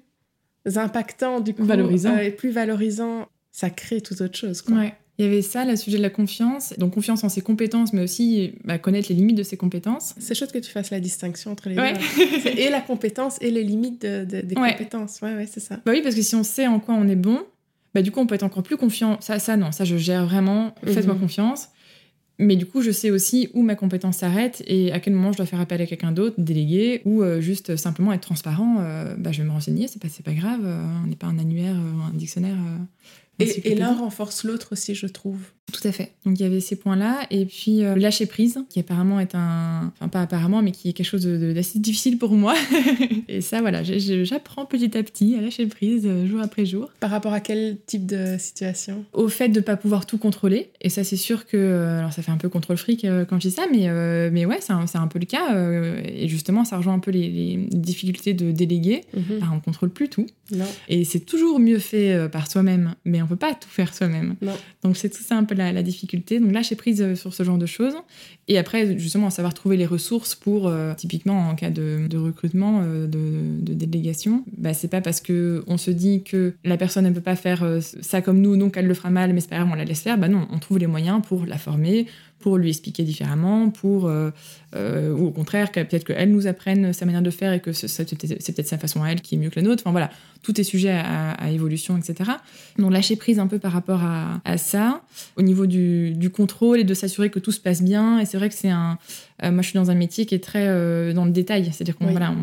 A: impactant, du coup,
B: valorisant.
A: Euh, et plus valorisant, ça crée toute autre chose. Quoi.
B: Il y avait ça, le sujet de la confiance, donc confiance en ses compétences, mais aussi bah, connaître les limites de ses compétences.
A: C'est chouette que tu fasses la distinction entre les deux. et la compétence et les limites des compétences. Ouais, ouais, c'est ça.
B: Bah oui, parce que si on sait en quoi on est bon, bah du coup, on peut être encore plus confiant. Ça, ça non, ça, je gère vraiment. Faites-moi mhm. confiance. Mais du coup, je sais aussi où ma compétence s'arrête et à quel moment je dois faire appel à quelqu'un d'autre, déléguer, ou euh, juste simplement être transparent. Euh, bah, je vais me renseigner, c'est pas, pas grave. Euh, on n'est pas un annuaire, un dictionnaire.
A: Et, l'un renforce l'autre aussi, je trouve.
B: Tout à fait. Donc il y avait ces points-là. Et puis euh, lâcher prise, qui apparemment est un. Enfin, pas apparemment, mais qui est quelque chose d'assez difficile pour moi. (laughs) et ça, voilà, j'apprends petit à petit à lâcher prise euh, jour après jour.
A: Par rapport à quel type de situation?
B: Au fait de ne pas pouvoir tout contrôler. Et ça, c'est sûr que. Euh, alors ça fait un peu contrôle fric quand je dis ça, mais, mais ouais, c'est un, un, peu le cas. et justement, ça rejoint un peu les, difficultés de déléguer. Mhm. on ne contrôle plus tout.
A: Non.
B: Et c'est toujours mieux fait par soi-même, mais on peut pas tout faire soi-même. Donc c'est tout ça un peu la, difficulté. Donc là, j'ai prise euh, sur ce genre de choses. Et après, justement, savoir trouver les ressources pour, euh, typiquement en cas de, recrutement, euh, de, délégation, bah, c'est pas parce que on se dit que la personne ne peut pas faire ça comme nous, donc elle le fera mal, mais c'est pas grave, on la laisse faire. Bah non, on trouve les moyens pour la former, pour lui expliquer différemment, pour euh, euh, ou au contraire peut-être qu'elle nous apprenne sa manière de faire et que c'est peut-être sa façon à elle qui est mieux que la nôtre. Enfin voilà, tout est sujet à, évolution, etc. Donc lâcher prise un peu par rapport à, ça, au niveau du, contrôle et de s'assurer que tout se passe bien. Et c'est vrai que c'est un, moi je suis dans un métier qui est très dans le détail, c'est-à-dire qu'on voilà,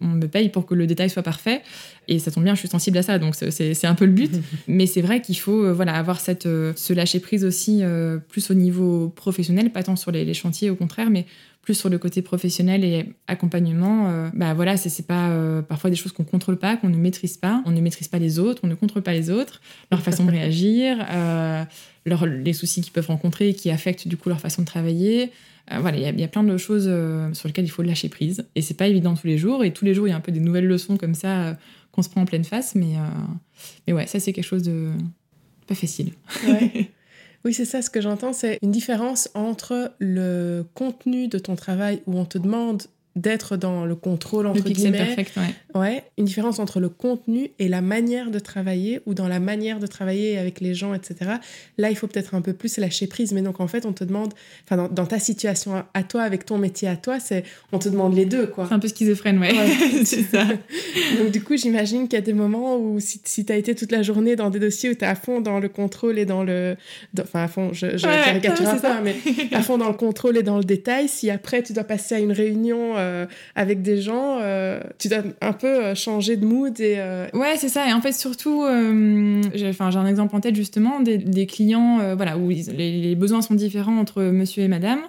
B: on, me paye pour que le détail soit parfait. Et ça tombe bien, je suis sensible à ça, donc c'est un peu le but. (laughs) Mais c'est vrai qu'il faut voilà avoir cette ce lâcher prise aussi plus au niveau professionnel pas tant sur les, chantiers au contraire, mais plus sur le côté professionnel et accompagnement. Euh, bah voilà, c'est pas euh, parfois des choses qu'on contrôle pas, qu'on ne maîtrise pas. On ne maîtrise pas les autres, on ne contrôle pas les autres, leur façon de (laughs) réagir, euh, les soucis qu'ils peuvent rencontrer et qui affectent du coup leur façon de travailler. voilà, il y, a plein de choses sur lesquelles il faut lâcher prise. Et c'est pas évident tous les jours. Et tous les jours, il y a un peu des nouvelles leçons comme ça qu'on se prend en pleine face. Mais, mais ouais, ça, c'est quelque chose de pas facile.
A: Ouais. (laughs) Oui, c'est ça, ce que j'entends, c'est une différence entre le contenu de ton travail où on te demande d'être dans le contrôle entre
B: le
A: guillemets.
B: Perfect,
A: ouais. ouais. Une différence entre le contenu et la manière de travailler ou dans la manière de travailler avec les gens, etc. Là, il faut peut-être un peu plus lâcher prise. Mais donc, en fait, on te demande, enfin, dans, ta situation à, toi, avec ton métier à toi, c'est, on te demande les deux, quoi.
B: C'est un peu schizophrène, ouais. (laughs) c'est ça. (laughs)
A: donc, du coup, j'imagine qu'il y a des moments où si, si tu as été toute la journée dans des dossiers où tu es à fond dans le contrôle et dans le. Enfin, à fond, je, je caricature un peu, mais à fond dans le contrôle et dans le détail, si après tu dois passer à une réunion euh, avec des gens, euh, tu dois un peu euh, changer de mood et
B: ouais c'est ça. Et en fait surtout j'ai un exemple en tête justement des, clients voilà où les, besoins sont différents entre monsieur et madame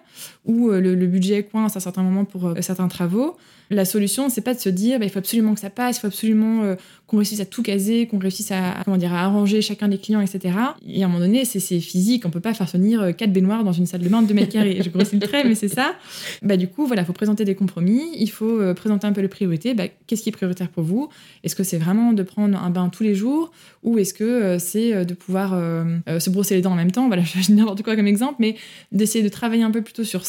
B: où le, le budget coince à certains moments pour certains travaux la solution, c'est pas de se dire bah, il faut absolument que ça passe, il faut absolument euh, qu'on réussisse à tout caser, qu'on réussisse à, comment dire, à arranger chacun des clients, etc. Et à un moment donné, c'est physique, on peut pas faire venir euh, quatre baignoires dans une salle de bain de 2 mètres carrés. Je grossis le trait, mais c'est ça. Bah, du coup, voilà, il faut présenter des compromis, il faut euh, présenter un peu les priorités. Bah, Qu'est-ce qui est prioritaire pour vous? Est-ce que c'est vraiment de prendre un bain tous les jours? Ou est-ce que c'est de pouvoir se brosser les dents en même temps? Voilà, (laughs) je n'importe quoi comme exemple, mais d'essayer de travailler un peu plutôt sur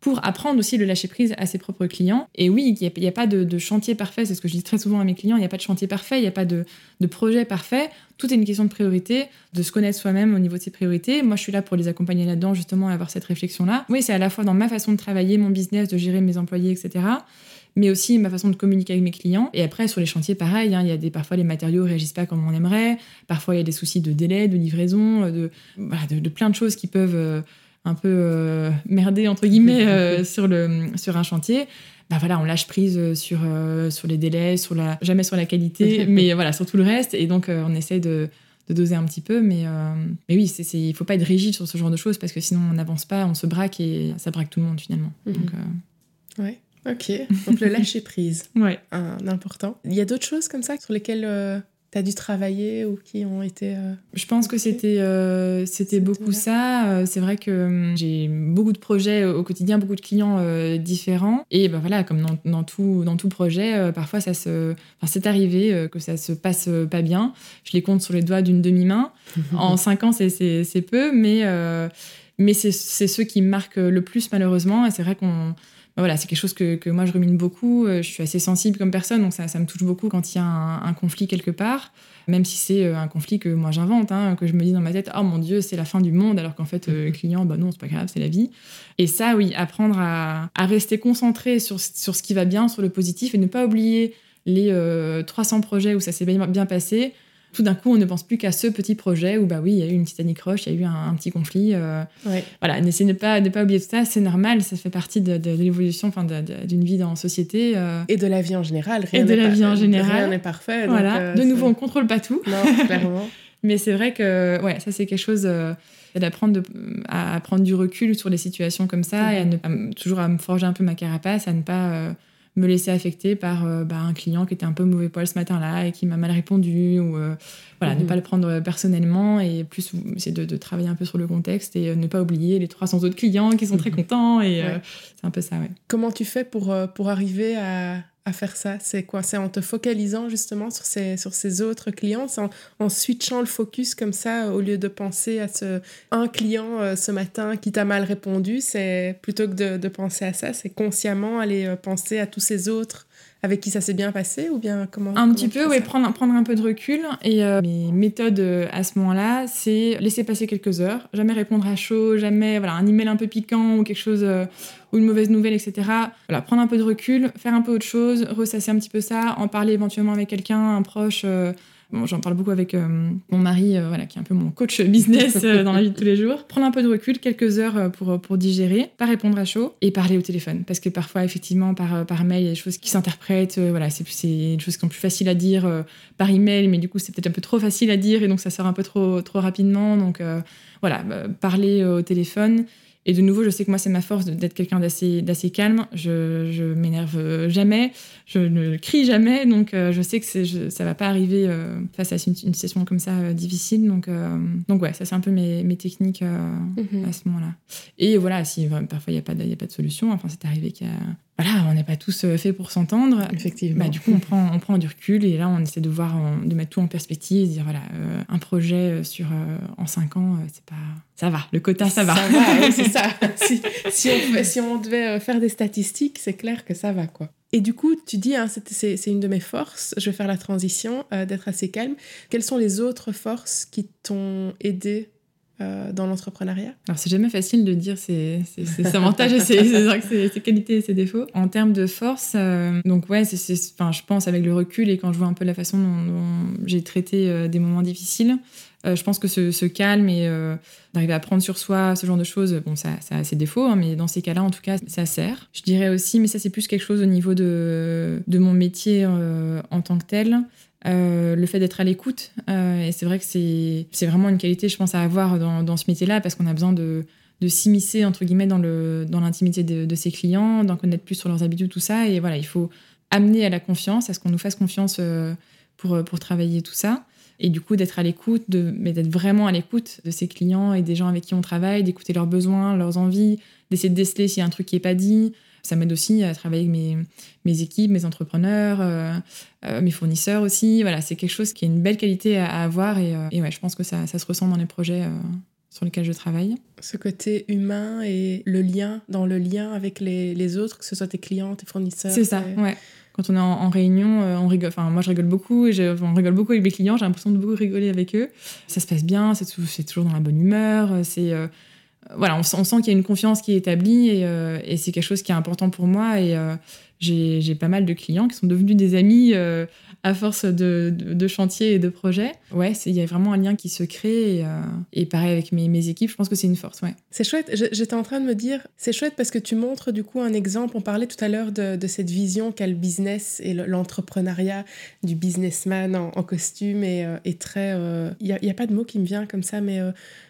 B: pour apprendre aussi le lâcher prise à ses propres clients. Et oui, il n'y a, pas de, chantier parfait, c'est ce que je dis très souvent à mes clients, il n'y a pas de chantier parfait, il n'y a pas de, projet parfait. Tout est une question de priorité, de se connaître soi-même au niveau de ses priorités. Moi, je suis là pour les accompagner là-dedans, justement, à avoir cette réflexion-là. Oui, c'est à la fois dans ma façon de travailler, mon business, de gérer mes employés, etc mais aussi ma façon de communiquer avec mes clients. Et après, sur les chantiers, pareil, hein, il y a des, parfois les matériaux ne réagissent pas comme on aimerait, parfois il y a des soucis de délai, de livraison, de, de, plein de choses qui peuvent euh, un peu euh, merder entre guillemets euh, (laughs) sur le sur un chantier bah voilà on lâche prise euh, sur sur les délais sur la jamais sur la qualité (laughs) mais voilà sur tout le reste. Et donc on essaye de, de, doser un petit peu mais mais oui c'est il faut pas être rigide sur ce genre de choses parce que sinon on n'avance pas on se braque et ça braque tout le monde finalement.
A: Mhm. donc ouais ok. Donc le lâcher prise (laughs)
B: ouais.
A: un important. Il y a d'autres choses comme ça sur lesquelles as dû travailler ou qui ont été... Euh,
B: je pense que c'était euh, c'était beaucoup ça. Euh, c'est vrai que hum, j'ai beaucoup de projets au quotidien, beaucoup de clients différents. Et ben voilà, comme dans, dans tout, dans tout projet, parfois ça se... Enfin, c'est arrivé que ça se passe pas bien. Je les compte sur les doigts d'une demi-main. (laughs) en cinq ans, c'est peu, mais, mais c'est ceux qui me marquent le plus malheureusement. Et c'est vrai qu'on voilà, c'est quelque chose que, que, moi je rumine beaucoup. Euh, je suis assez sensible comme personne, donc ça, ça me touche beaucoup quand il y a un, conflit quelque part, même si c'est euh, un conflit que moi j'invente, hein, que je me dis dans ma tête, oh mon Dieu, c'est la fin du monde, alors qu'en fait, euh, le client, bah non, c'est pas grave, c'est la vie. Et ça, oui, apprendre à, à, rester concentré sur, sur ce qui va bien, sur le positif, et ne pas oublier les 300 projets où ça s'est bien, bien passé, tout d'un coup, on ne pense plus qu'à ce petit projet où, bah oui, il y a eu une Titanic Rush, il y a eu un, petit conflit. Euh, voilà, n'essayez de pas, de pas oublier tout ça, c'est normal, ça fait partie de, l'évolution d'une vie dans la société. Euh.
A: Et de la vie en général.
B: Rien et de la vie en général.
A: Rien n'est parfait.
B: Voilà, euh, de nouveau, on contrôle pas tout.
A: Non, (laughs) clairement.
B: Mais c'est vrai que ouais, ça, c'est quelque chose d'apprendre à, prendre du recul sur les situations comme ça et à ne, toujours à me forger un peu ma carapace, à ne pas me laisser affecter par euh, bah, un client qui était un peu mauvais poil ce matin-là et qui m'a mal répondu ou euh, voilà ne mhm. pas le prendre personnellement et plus c'est de, travailler un peu sur le contexte et euh, ne pas oublier les 300 autres clients qui sont très mhm. contents et c'est un peu ça ouais.
A: Comment tu fais pour pour arriver à à faire ça C'est quoi? C'est en te focalisant justement sur ces, sur ces autres clients, en, en, switchant le focus comme ça, au lieu de penser à ce un client euh, ce matin qui t'a mal répondu, c'est plutôt que de, penser à ça, c'est consciemment aller euh, penser à tous ces autres avec qui ça s'est bien passé ou bien comment
B: Un petit peu, oui, prendre, prendre un peu de recul. Et euh, mes méthodes euh, à ce moment-là, c'est laisser passer quelques heures, jamais répondre à chaud, jamais voilà un email un peu piquant ou quelque chose euh, ou une mauvaise nouvelle, etc. Voilà, prendre un peu de recul, faire un peu autre chose, ressasser un petit peu ça, en parler éventuellement avec quelqu'un, un proche. J'en parle beaucoup avec euh, mon mari, euh, voilà, qui est un peu mon coach business euh, dans la vie de tous les jours. Prendre un peu de recul, quelques heures pour, pour digérer, pas répondre à chaud et parler au téléphone. Parce que parfois, effectivement, par, par mail, il y a des choses qui s'interprètent. voilà, c'est des choses qui sont plus faciles à dire par email, mais du coup, c'est peut-être un peu trop facile à dire et donc ça sort un peu trop, trop rapidement. Donc voilà, parler au téléphone. Et de nouveau, je sais que moi, c'est ma force d'être quelqu'un d'assez, d'assez calme. Je, je m'énerve jamais, je ne crie jamais, donc euh, je sais que c'est, ça va pas arriver euh, face à une, situation comme ça euh, difficile. Donc, donc ouais, ça c'est un peu mes, mes techniques mhm. à ce moment-là. Et voilà, si parfois il n'y a, pas de, a pas de solution, enfin c'est arrivé qu'il y a voilà, on n'est pas tous faits pour s'entendre.
A: Effectivement.
B: Bah, du coup, on prend, on prend du recul et là, on essaie de voir, de mettre tout en perspective, et de dire voilà, un projet sur en cinq ans, c'est pas, ça va, le quota, ça va.
A: Ça va, c'est ça. (laughs) Si, si, on, si, on, devait faire des statistiques, c'est clair que ça va, quoi. Et du coup, tu dis, hein, c'est une de mes forces, je vais faire la transition, euh, d'être assez calme. Quelles sont les autres forces qui t'ont aidé euh, dans l'entrepreneuriat
B: Alors, c'est jamais facile de dire ses, avantages et (laughs) ses, qualités et ses défauts. En termes de force, euh, donc ouais, enfin, je pense avec le recul et quand je vois un peu la façon dont, j'ai traité des moments difficiles, je pense que ce, calme et d'arriver à prendre sur soi, ce genre de choses, bon, ça, ça a ses défauts, hein, mais dans ces cas-là, en tout cas, ça sert. Je dirais aussi, mais ça, c'est plus quelque chose au niveau de, de mon métier en tant que tel. Euh, le fait d'être à l'écoute. Euh, et c'est vrai que c'est, vraiment une qualité, je pense, à avoir dans, ce métier-là, parce qu'on a besoin de, s'immiscer, entre guillemets, dans, le, dans l'intimité de, ses clients, d'en connaître plus sur leurs habitudes, tout ça. Et voilà, il faut amener à la confiance, à ce qu'on nous fasse confiance euh, pour, pour travailler tout ça. Et du coup, d'être à l'écoute, de, mais d'être vraiment à l'écoute de ses clients et des gens avec qui on travaille, d'écouter leurs besoins, leurs envies, d'essayer de déceler s'il y a un truc qui n'est pas dit, ça m'aide aussi à travailler avec mes, mes équipes, mes entrepreneurs, euh, euh, mes fournisseurs aussi. Voilà, c'est quelque chose qui est une belle qualité à, avoir et, euh, et, ouais, je pense que ça, ça, se ressent dans les projets sur lesquels je travaille.
A: Ce côté humain et le lien, dans le lien avec les, les autres, que ce soit tes clients, tes fournisseurs.
B: C'est ça, ouais. Quand on est en, réunion, on rigole. Enfin, moi, je rigole beaucoup. Et on rigole beaucoup avec mes clients. J'ai l'impression de beaucoup rigoler avec eux. Ça se passe bien. C'est toujours dans la bonne humeur. C'est euh, voilà, on, sent qu'il y a une confiance qui est établie et, euh, et c'est quelque chose qui est important pour moi. Et j'ai pas mal de clients qui sont devenus des amis à force de, de, chantiers et de projets. Ouais, il y a vraiment un lien qui se crée. Et, euh, pareil avec mes, mes, équipes, je pense que c'est une force. Ouais.
A: C'est chouette. J'étais en train de me dire, c'est chouette parce que tu montres du coup un exemple. On parlait tout à l'heure de, de, cette vision qu'a le business et l'entrepreneuriat du businessman en, costume et, euh, très. Il euh, n'y a, a, pas de mot qui me vient comme ça, mais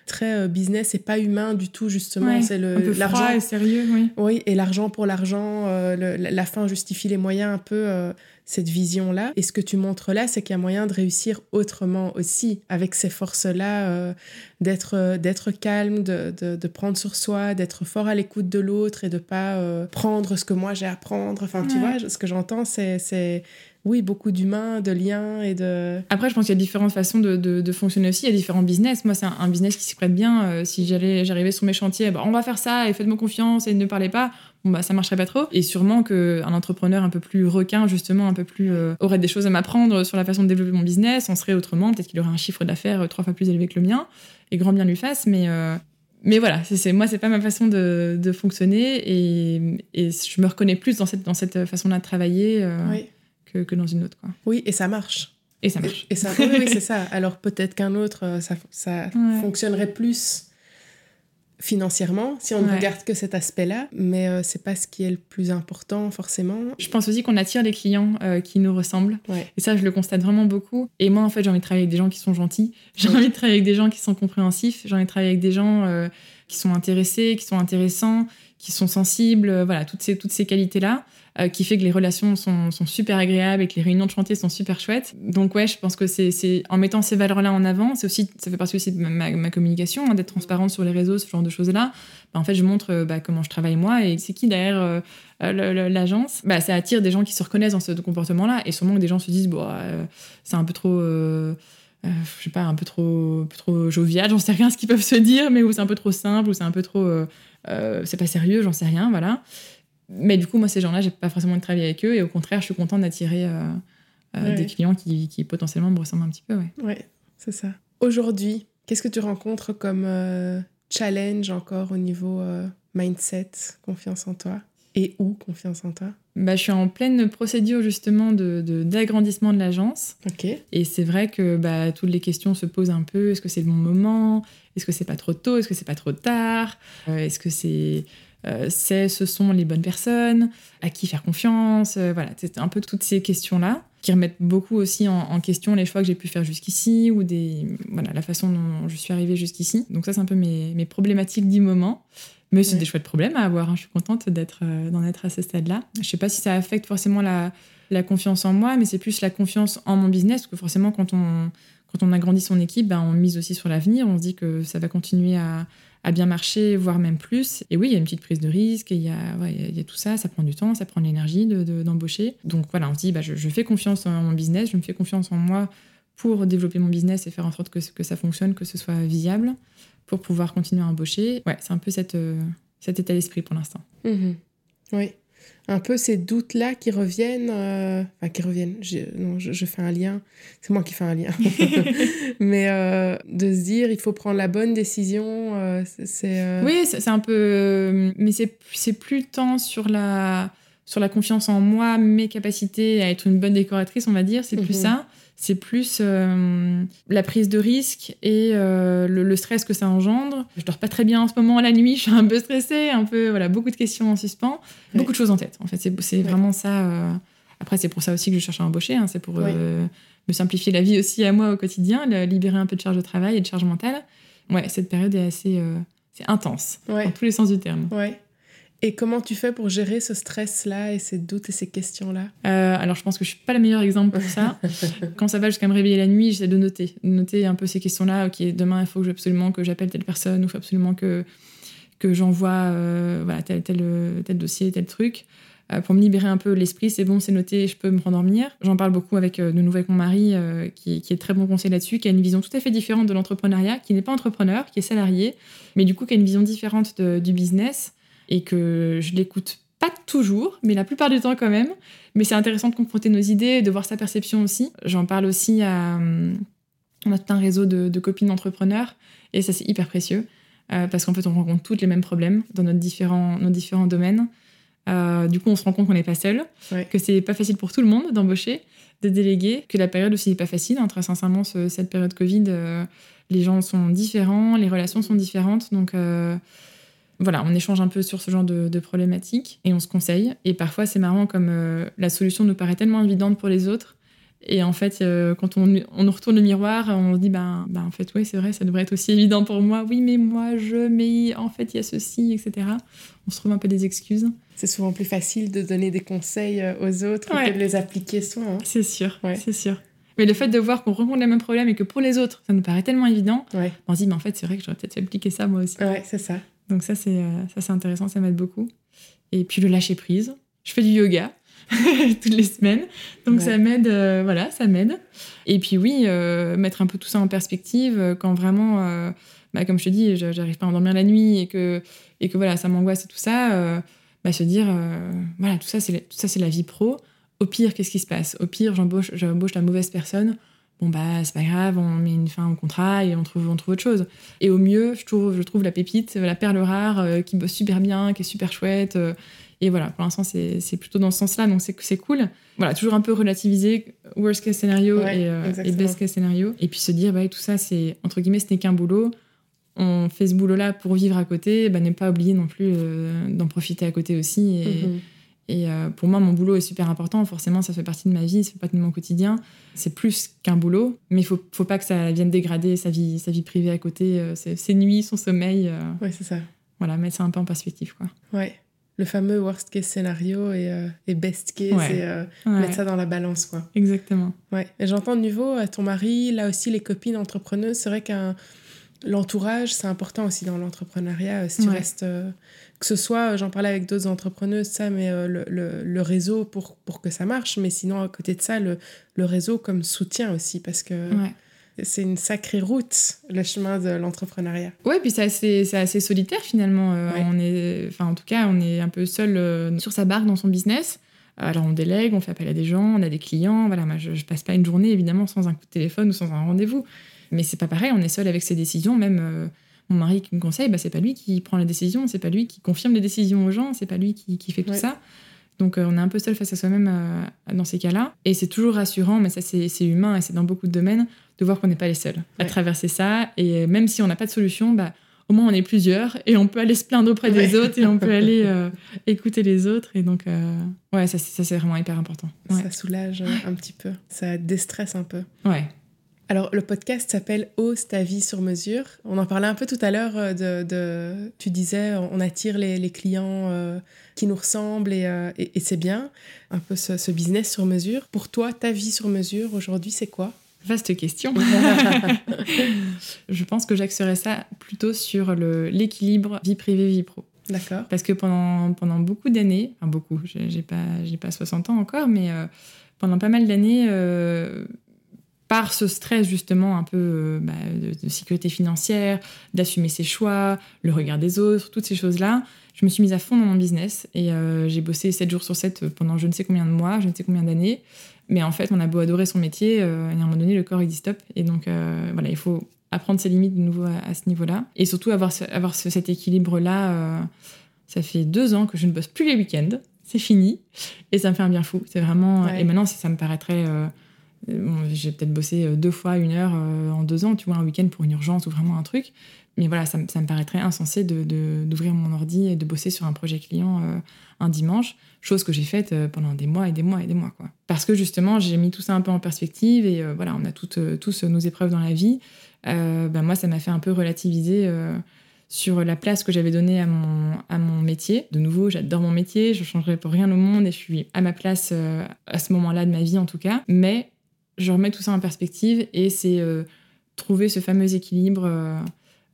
A: très business et pas humain du tout justement
B: c'est le l'argent et sérieux oui
A: oui et l'argent pour l'argent la fin justifie les moyens un peu cette vision-là. Et ce que tu montres là, c'est qu'il y a moyen de réussir autrement aussi, avec ces forces-là, euh, d'être, euh, d'être calme, de, de, prendre sur soi, d'être fort à l'écoute de l'autre et de pas euh, prendre ce que moi j'ai à prendre. Enfin, tu vois, ce que j'entends, c'est, c'est oui, beaucoup d'humains, de liens et de...
B: Après, je pense qu'il y a différentes façons de, de, fonctionner aussi. Il y a différents business. Moi, c'est un, business qui s'y prête bien. si j'allais, j'arrivais sur mes chantiers, bah, on va faire ça et faites-moi confiance et ne parlez pas bon bah ça marcherait pas trop. Et sûrement qu'un entrepreneur un peu plus requin, justement, un peu plus euh, aurait des choses à m'apprendre sur la façon de développer mon business, on serait autrement. Peut-être qu'il aurait un chiffre d'affaires euh, trois fois plus élevé que le mien, et grand bien lui fasse. Mais euh, mais voilà, c'est moi c'est pas ma façon de, de fonctionner et, et, je me reconnais plus dans cette dans cette façon-là de travailler que, que, dans une autre. Quoi.
A: Oui, et ça marche.
B: Et ça marche.
A: Et, ça, oui, c'est (laughs) ça. Alors peut-être qu'un autre, ça, ça fonctionnerait plus financièrement, si on ne regarde que cet aspect-là, mais euh, c'est pas ce qui est le plus important forcément.
B: Je pense aussi qu'on attire les clients euh, qui nous ressemblent. Et ça, je le constate vraiment beaucoup. Et moi, en fait, j'ai envie de travailler avec des gens qui sont gentils. (laughs) J'ai envie de travailler avec des gens qui sont compréhensifs. J'ai envie de travailler avec des gens euh, qui sont intéressés, qui sont intéressants, qui sont sensibles. voilà, toutes ces, toutes ces qualités-là. Euh, qui fait que les relations sont, super agréables et que les réunions de chantier sont super chouettes. Donc ouais, je pense que c'est en mettant ces valeurs-là en avant, c'est aussi ça fait partie aussi de ma, communication, hein, d'être transparente sur les réseaux, ce genre de choses-là. Bah, en fait, je montre euh, bah, comment je travaille moi et c'est qui derrière euh, l'agence. Bah, ça attire des gens qui se reconnaissent dans ce comportement-là et sûrement que des gens se disent bon, c'est un peu trop. je sais pas, un peu trop, trop jovial, j'en sais rien ce qu'ils peuvent se dire, mais ou c'est un peu trop simple, ou c'est un peu trop. c'est pas sérieux, j'en sais rien, voilà. Mais du coup, moi, ces gens-là, j'ai pas forcément de travailler avec eux et au contraire, je suis contente d'attirer euh, euh, des clients qui, qui, potentiellement me ressemblent un petit peu. Ouais,
A: ouais c'est ça. Aujourd'hui, qu'est-ce que tu rencontres comme euh, challenge encore au niveau mindset, confiance en toi? Et où confiance en toi?
B: Bah, Je suis en pleine procédure justement d'agrandissement de, de l'agence.
A: Ok.
B: Et c'est vrai que bah, toutes les questions se posent un peu. Est-ce que c'est le bon moment? Est-ce que c'est pas trop tôt? Est-ce que c'est pas trop tard? Est-ce que c'est c'est ce sont les bonnes personnes, à qui faire confiance, euh, voilà, c'est un peu toutes ces questions-là qui remettent beaucoup aussi en, question les choix que j'ai pu faire jusqu'ici ou des voilà la façon dont je suis arrivée jusqu'ici. Donc ça c'est un peu mes, mes problématiques du moment. Mais c'est des chouettes problèmes à avoir. Hein. Je suis contente d'être euh, d'en être à ce stade-là. Je sais pas si ça affecte forcément la, la confiance en moi, mais c'est plus la confiance en mon business, parce que forcément quand on quand on agrandit son équipe, ben, on mise aussi sur l'avenir. On se dit que ça va continuer à, à bien marcher, voire même plus. Et oui, il y a une petite prise de risque, il y, a, il y a tout ça, ça prend du temps, ça prend de l'énergie d'embaucher. De, Donc voilà, on se dit, bah, je, fais confiance en mon business, je me fais confiance en moi pour développer mon business et faire en sorte que, que ça fonctionne, que ce soit viable, pour pouvoir continuer à embaucher. Ouais, c'est un peu cette, euh, cet état d'esprit pour l'instant.
A: Mmh oui un peu ces doutes-là qui reviennent, euh, enfin qui reviennent, je, non, je, fais un lien, c'est moi qui fais un lien, (laughs) mais euh, de se dire il faut prendre la bonne décision, euh, c'est...
B: Oui, c'est un peu... Mais c'est plus tant sur la, sur la confiance en moi, mes capacités à être une bonne décoratrice, on va dire, c'est plus mhm. ça c'est plus euh, la prise de risque et euh, le, stress que ça engendre. Je dors pas très bien en ce moment la nuit, (laughs) je suis un peu stressée, un peu voilà beaucoup de questions en suspens, beaucoup de choses en tête. En fait, c'est vraiment ça. Euh. Après, c'est pour ça aussi que je cherche à embaucher. Hein. c'est pour me simplifier la vie aussi à moi au quotidien, libérer un peu de charge de travail et de charge mentale. Ouais, cette période est assez c'est intense dans tous les sens du terme.
A: Ouais. Et comment tu fais pour gérer ce stress-là et ces doutes et ces questions-là?
B: Euh, Alors, je pense que je suis pas le meilleur exemple pour ça. (laughs) Quand ça va jusqu'à me réveiller la nuit, j'essaie de noter. noter un peu ces questions-là. Ok, demain, il faut absolument que j'appelle telle personne ou il faut absolument que, que j'envoie euh, voilà, tel, tel, tel dossier, tel truc. euh, pour me libérer un peu l'esprit. C'est bon, c'est noté, je peux me rendormir. J'en parle beaucoup avec de nouveau avec mon mari, qui, qui, est très bon conseil là-dessus, qui a une vision tout à fait différente de l'entrepreneuriat, qui n'est pas entrepreneur, qui est salarié, mais du coup qui a une vision différente du business et que je l'écoute pas toujours, mais la plupart du temps quand même. Mais c'est intéressant de confronter nos idées, de voir sa perception aussi. J'en parle aussi à. On a tout un réseau de, copines d'entrepreneurs et ça c'est hyper précieux euh, parce qu'en fait on rencontre tous les mêmes problèmes dans notre différents, nos différents domaines. Euh, du coup, on se rend compte qu'on n'est pas seul, que c'est pas facile pour tout le monde d'embaucher, de déléguer, que la période aussi n'est pas facile. Hein, très sincèrement, cette période Covid, euh, les gens sont différents, les relations sont différentes. Donc, voilà, on échange un peu sur ce genre de, problématiques et on se conseille. Et parfois, c'est marrant comme euh, la solution nous paraît tellement évidente pour les autres. Et en fait, euh, quand on, on retourne le miroir, on se dit, ben, ben en fait, oui, c'est vrai, ça devrait être aussi évident pour moi. Oui, mais moi, je, mais en fait, il y a ceci, etc. On se trouve un peu des excuses.
A: C'est souvent plus facile de donner des conseils euh, aux autres que de les appliquer soi. Hein.
B: C'est sûr, c'est sûr. Mais le fait de voir qu'on rencontre les mêmes problèmes et que pour les autres, ça nous paraît tellement évident, on se dit, mais en fait, c'est vrai que j'aurais peut-être appliqué ça moi aussi.
A: Ouais, c'est ça.
B: Donc ça, c'est euh, ça c'est intéressant, ça m'aide beaucoup. Et puis le lâcher prise. Je fais du yoga (laughs) toutes les semaines, donc ça m'aide. Euh, voilà, ça m'aide. Et puis oui, euh, mettre un peu tout ça en perspective quand vraiment, bah, comme je te dis, j'arrive pas à endormir la nuit et que et que voilà, ça m'angoisse et tout ça. Bah, se dire, voilà, tout ça, c'est ça, c'est la vie pro. Au pire, qu'est-ce qui se passe? Au pire, j'embauche, j'embauche la mauvaise personne bon bah c'est pas grave, on met une fin au contrat et on trouve, on trouve autre chose. Et au mieux, je trouve, je trouve la pépite, la perle rare euh, qui bosse super bien, qui est super chouette. Euh, et voilà, pour l'instant c'est plutôt dans ce sens-là, donc c'est cool. Voilà, toujours un peu relativiser worst case scénario euh, et, best case scénario. Et puis se dire, bah, tout ça, c'est entre guillemets, ce n'est qu'un boulot. On fait ce boulot-là pour vivre à côté, bah, ne pas oublier non plus d'en profiter à côté aussi. Et, mm-hmm. Et euh, pour moi, mon boulot est super important. Forcément, ça fait partie de ma vie, ça fait partie de mon quotidien. C'est plus qu'un boulot, mais il faut, faut pas que ça vienne dégrader sa vie, sa vie privée à côté, euh, ses, nuits, son sommeil. Euh.
A: Oui, c'est ça.
B: Voilà, mettre ça un peu en perspective, quoi.
A: Ouais. Le fameux worst case scénario et, et best case, et mettre ça dans la balance, quoi.
B: Exactement.
A: Ouais. Et j'entends de nouveau à ton mari, là aussi les copines entrepreneuses, c'est vrai qu'un l'entourage, c'est important aussi dans l'entrepreneuriat. Si tu restes que ce soit, euh, j'en parlais avec d'autres entrepreneuses, ça, mais euh, le, le, le, réseau pour, pour que ça marche, mais sinon, à côté de ça, le, le réseau comme soutien aussi, parce que c'est une sacrée route, le chemin de l'entrepreneuriat.
B: Ouais, puis c'est assez, assez, solitaire finalement. Euh, on est, enfin, en tout cas, on est un peu seul sur sa barque dans son business. Alors on délègue, on fait appel à des gens, on a des clients. Voilà, moi je, je passe pas une journée évidemment sans un coup de téléphone ou sans un rendez-vous. Mais c'est pas pareil, on est seul avec ses décisions, même mon mari qui me conseille, bah, c'est pas lui qui prend les décisions, c'est pas lui qui confirme les décisions aux gens, c'est pas lui qui, fait tout ça. Donc euh, on est un peu seul face à soi-même euh, dans ces cas-là. Et c'est toujours rassurant, mais ça c'est humain et c'est dans beaucoup de domaines, de voir qu'on n'est pas les seuls à traverser ça. Et même si on n'a pas de solution, bah, au moins on est plusieurs et on peut aller se plaindre auprès des autres et on peut (laughs) aller euh, écouter les autres. Et donc, ouais, ça, ça c'est vraiment hyper important.
A: Ça soulage un petit peu, ça déstresse un peu.
B: Ouais.
A: Alors, le podcast s'appelle Ose ta vie sur mesure. On en parlait un peu tout à l'heure euh, de, Tu disais, on attire les, clients euh, qui nous ressemblent euh, et, c'est bien. Un peu ce, business sur mesure. Pour toi, ta vie sur mesure aujourd'hui, c'est quoi?
B: Vaste question. (laughs) Je pense que j'axerais ça plutôt sur l'équilibre vie privée, vie pro.
A: D'accord.
B: Parce que pendant, pendant beaucoup d'années, enfin beaucoup, j'ai pas, pas 60 ans encore, mais pendant pas mal d'années, par ce stress justement un peu euh, bah, de, sécurité financière, d'assumer ses choix, le regard des autres, toutes ces choses-là, je me suis mise à fond dans mon business et euh, j'ai bossé 7 jours sur 7 pendant je ne sais combien de mois, je ne sais combien d'années. Mais en fait, on a beau adorer son métier, euh, à un moment donné, le corps il dit stop. Et donc voilà, il faut apprendre ses limites de nouveau à, ce niveau-là. Et surtout avoir, avoir cet équilibre-là. ça fait deux ans que je ne bosse plus les week-ends, c'est fini. Et ça me fait un bien fou. C'est vraiment. Et maintenant, ça me paraîtrait j'ai peut-être bossé euh, deux fois une heure euh, en deux ans, tu vois, un week-end pour une urgence ou vraiment un truc. Mais voilà, ça, me paraîtrait insensé d'ouvrir de, mon ordi et de bosser sur un projet client euh, un dimanche, chose que j'ai faite pendant des mois et des mois et des mois. Quoi. Parce que justement, j'ai mis tout ça un peu en perspective et voilà, on a toutes, tous nos épreuves dans la vie. ben moi, ça m'a fait un peu relativiser sur la place que j'avais donnée à mon, à mon métier. De nouveau, j'adore mon métier, je ne changerai pour rien au monde et je suis à ma place à ce moment-là de ma vie en tout cas. Mais je remets tout ça en perspective et c'est euh, trouver ce fameux équilibre euh,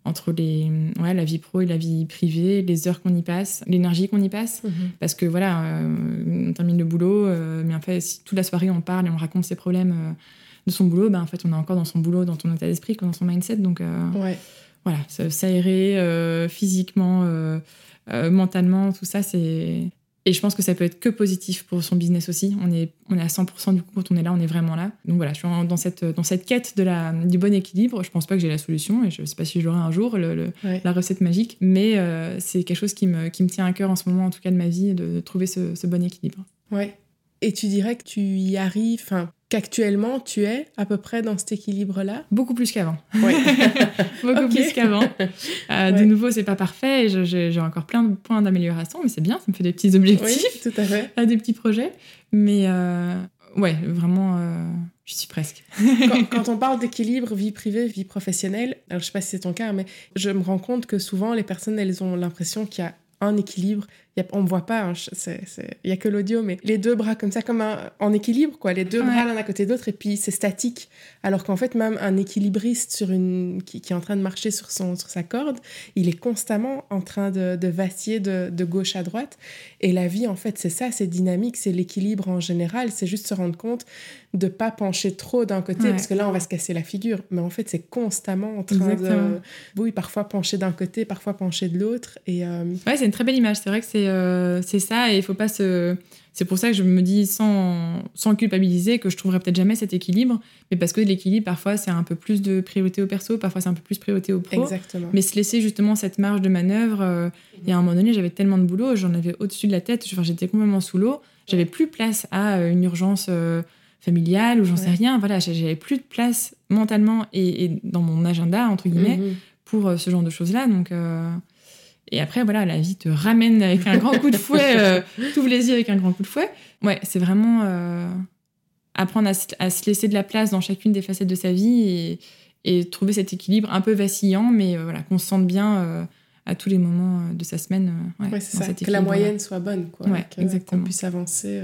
B: entre les, ouais, la vie pro et la vie privée, les heures qu'on y passe, l'énergie qu'on y passe.
A: Mhm.
B: Parce que voilà, euh, on termine le boulot, mais en fait, si toute la soirée on parle et on raconte ses problèmes de son boulot, ben, en fait, on est encore dans son boulot, dans ton état d'esprit, dans son mindset. Donc
A: Ouais.
B: voilà, s'aérer physiquement, euh, mentalement, tout ça, c'est. Et je pense que ça peut être que positif pour son business aussi. On est, on est à 100% du coup, quand on est là, on est vraiment là. Donc voilà, je suis dans cette, dans cette quête de la, du bon équilibre. Je pense pas que j'ai la solution et je sais pas si je l'aurai un jour, le- le,
A: Ouais.
B: la recette magique, mais euh, c'est quelque chose qui me, qui me tient à cœur en ce moment, en tout cas de ma vie, de, de trouver ce, ce bon équilibre.
A: Ouais. Et tu dirais que tu y arrives, enfin, qu'actuellement tu es à peu près dans cet équilibre-là?
B: Beaucoup plus qu'avant. (laughs) Beaucoup plus qu'avant. Euh, De nouveau, c'est pas parfait j'ai j'ai encore plein de points d'amélioration, mais c'est bien, ça me fait des petits objectifs.
A: oui, tout à fait.
B: à des petits projets. Mais euh, ouais, vraiment, euh, je suis presque.
A: quand, (laughs) quand on parle d'équilibre vie privée, vie professionnelle, alors je sais pas si c'est ton cas, mais je me rends compte que souvent les personnes, elles ont l'impression qu'il y a un équilibre. Y a, on me voit pas, hein, il y a que l'audio, mais les deux bras comme ça, comme un, en équilibre, quoi. Les deux
B: Ouais.
A: bras l'un à côté de l'autre, et puis c'est statique. Alors qu'en fait, même un équilibriste sur une, qui, qui est en train de marcher sur, son, sur sa corde, il est constamment en train de, de vaciller de, de gauche à droite. Et la vie, en fait, c'est ça, c'est dynamique, c'est l'équilibre en général. C'est juste se rendre compte de pas pencher trop d'un côté,
B: Ouais.
A: parce que là, on va se casser la figure. Mais en fait, c'est constamment en train
B: Exactement.
A: de... Oui, parfois pencher d'un côté, parfois pencher de l'autre. Et euh,
B: Ouais, c'est une très belle image. C'est vrai que c'est euh, c'est ça et il faut pas se. C'est pour ça que je me dis sans, sans culpabiliser que je trouverai peut-être jamais cet équilibre, mais parce que l'équilibre, parfois, c'est un peu plus de priorité au perso, parfois, c'est un peu plus priorité au pro.
A: exactement.
B: Mais se laisser justement cette marge de manœuvre, euh, il y a un moment donné, j'avais tellement de boulot, j'en avais au-dessus de la tête, enfin, j'étais complètement sous l'eau, j'avais plus place à euh, une urgence euh, familiale ou j'en sais rien, voilà, j'avais plus de place mentalement et, et dans mon agenda, entre guillemets,
A: Mhm.
B: pour euh, ce genre de choses-là. Donc, Et après, voilà, la vie te ramène avec un grand coup de fouet, (laughs) euh, t'ouvres les yeux avec un grand coup de fouet. Ouais, c'est vraiment euh, apprendre à se, à se laisser de la place dans chacune des facettes de sa vie et, et trouver cet équilibre un peu vacillant, mais euh, voilà, qu'on se sente bien euh, à tous les moments de sa semaine. ouais,
A: Ouais, c'est
B: dans
A: ça.
B: cet
A: Que la moyenne soit bonne, quoi.
B: Ouais,
A: que-
B: exactement.
A: Qu'on puisse avancer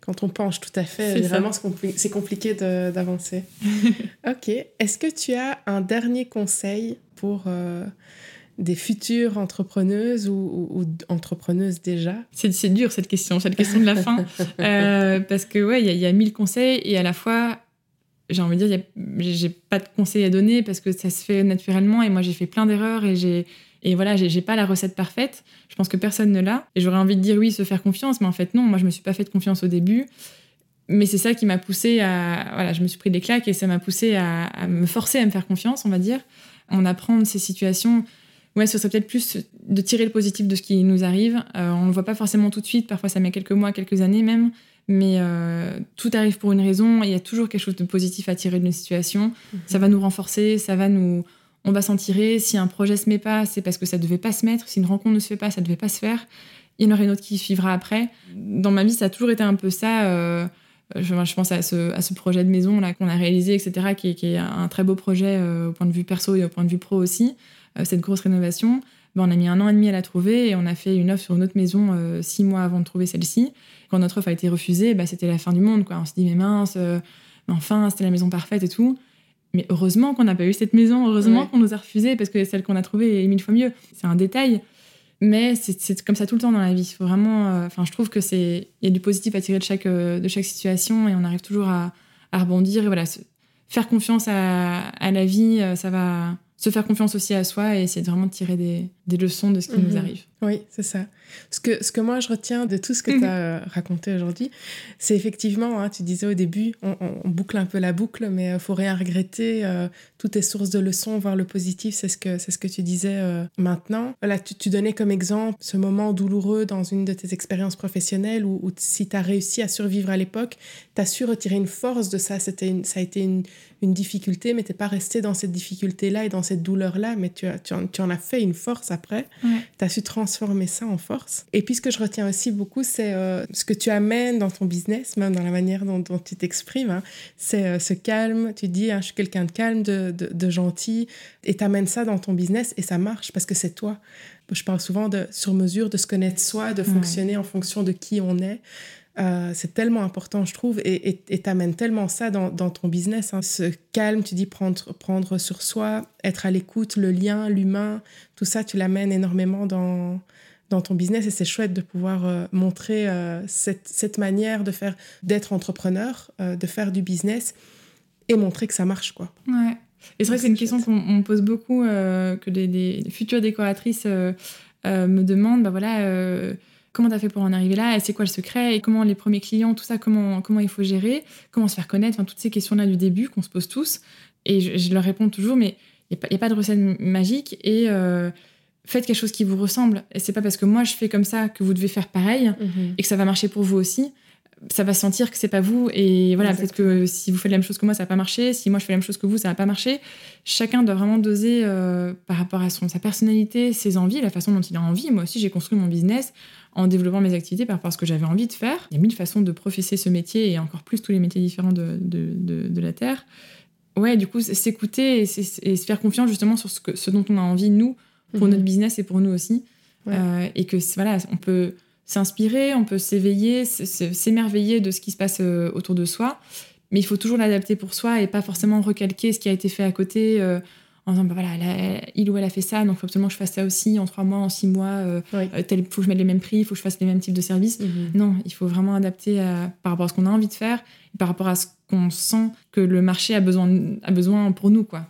A: quand on penche, tout à fait. Vraiment, c'est compli- c'est compliqué d'avancer. (laughs) ok. Est-ce que tu as un dernier conseil pour euh, des futures entrepreneuses ou, ou- ou entrepreneuses déjà?
B: C'est dur cette question, cette question de la fin. (laughs) Euh, parce que, ouais, il y, a- il y a mille conseils et à la fois, j'ai envie de dire, j'ai pas de conseils à donner parce que ça se fait naturellement et moi j'ai fait plein d'erreurs et j'ai. Et voilà, j'ai pas la recette parfaite. Je pense que personne ne l'a. Et j'aurais envie de dire oui, se faire confiance, mais en fait non. Moi, je me suis pas fait confiance au début. Mais c'est ça qui m'a poussé à. Voilà, je me suis pris des claques et ça m'a poussé à, à me forcer à me faire confiance, on va dire. En apprendre ces situations. Ouais, ce serait peut-être plus de tirer le positif de ce qui nous arrive. Euh, on ne le voit pas forcément tout de suite. Parfois, ça met quelques mois, quelques années même. Mais euh, tout arrive pour une raison. Il y a toujours quelque chose de positif à tirer d'une situation. Ça va nous renforcer, ça va nous. On va s'en tirer. Si un projet se met pas, c'est parce que ça devait pas se mettre. Si une rencontre ne se fait pas, ça devait pas se faire. Il y en aura une autre qui suivra après. Dans ma vie, ça a toujours été un peu ça. euh, je, je pense à ce, à ce projet de maison là qu'on a réalisé, etc., qui, est- qui est un très beau projet euh, au point de vue perso et au point de vue pro aussi. Euh, cette grosse rénovation, ben, on a mis un an et demi à la trouver et on a fait une offre sur une autre maison euh, six mois avant de trouver celle-ci. Quand notre offre a été refusée, ben, c'était la fin du monde. Quoi. On se dit, mais mince, euh, mais enfin, c'était la maison parfaite et tout. Mais heureusement qu'on n'a pas eu cette maison, heureusement
A: Ouais.
B: qu'on nous a refusé parce que celle qu'on a trouvée est mille fois mieux. C'est un détail, mais c'est comme ça tout le temps dans la vie. Faut vraiment, euh, enfin, je trouve que c'est, il y a du positif à tirer de chaque de chaque situation et on arrive toujours à, à rebondir. Et voilà, se- faire confiance à, à la vie, ça va se faire confiance aussi à soi et essayer de vraiment tirer des, des leçons de ce qui
A: Mhm.
B: nous arrive.
A: Oui, c'est ça. Ce que, ce que moi je retiens de tout ce que
B: Mhm.
A: tu as raconté aujourd'hui, c'est effectivement, hein, tu disais au début, on, on- on boucle un peu la boucle, mais il faut rien regretter. euh, tout est source de leçons, voir le positif, c'est ce que, c'est ce que tu disais euh, maintenant. Voilà, tu, tu donnais comme exemple ce moment douloureux dans une de tes expériences professionnelles où, où si tu as réussi à survivre à l'époque, tu as su retirer une force de ça. C'était une- ça a été une, une difficulté, mais tu pas resté dans cette difficulté-là et dans cette douleur-là, mais tu, as, tu, en, tu en as fait une force après tu as su transformer ça en force. Et puis ce que je retiens aussi beaucoup, c'est euh, ce que tu amènes dans ton business, même dans la manière dont, dont tu t'exprimes. hein. c'est euh, ce calme, tu dis, hein, je suis quelqu'un de calme, de, de, de gentil, et tu amènes ça dans ton business et ça marche parce que c'est toi. Je parle souvent de sur mesure, de se connaître soi, de fonctionner en fonction de qui on est. Euh, c'est tellement important, je trouve, et t'amènes tellement ça dans, ton business. Hein. Ce calme, tu dis prendre, prendre sur soi, être à l'écoute, le lien, l'humain, tout ça, tu l'amènes énormément dans, dans ton business et c'est chouette de pouvoir euh, montrer euh, cette, cette, manière de faire, d'être entrepreneur, de faire du business et montrer que ça marche, quoi.
B: Ouais. Et c'est vrai que c'est une question qu'on pose beaucoup, que des, futures décoratrices me demandent, bah voilà comment tu as fait pour en arriver là, c'est quoi le secret, et comment les premiers clients, tout ça, comment, comment il faut gérer, comment se faire connaître, enfin, toutes ces questions-là du début qu'on se pose tous. Et je, leur réponds toujours, mais il n'y a, pas de recette magique, et euh, faites quelque chose qui vous ressemble. Et c'est pas parce que moi je fais comme ça que vous devez faire pareil, mhm. et que ça va marcher pour vous aussi ça va sentir que c'est pas vous et voilà peut-être que si vous faites la même chose que moi ça va pas marcher si moi je fais la même chose que vous ça va pas marcher chacun doit vraiment doser euh, par rapport à son sa personnalité ses envies la façon dont il a envie. Moi aussi j'ai construit mon business en développant mes activités par rapport à ce que j'avais envie de faire. Il y a mille façons de professer ce métier et encore plus tous les métiers différents de, de, de, la terre. Ouais du coup s'écouter et, se faire confiance justement sur ce, que, ce dont on a envie nous pour mhm. notre business et pour nous aussi. Euh, et que voilà on peut s'inspirer, on peut s'éveiller, s'émerveiller de ce qui se passe euh, autour de soi, mais il faut toujours l'adapter pour soi et pas forcément recalquer ce qui a été fait à côté euh, en disant bah voilà, il ou elle a fait ça, donc il faut absolument que je fasse ça aussi en trois mois, en six mois, euh, il faut que je mette les mêmes prix, il faut que je fasse les mêmes types de services. Mhm. Non, il faut vraiment adapter par rapport à ce qu'on a envie de faire, et par rapport à ce qu'on sent que le marché a besoin, a besoin pour nous. Quoi.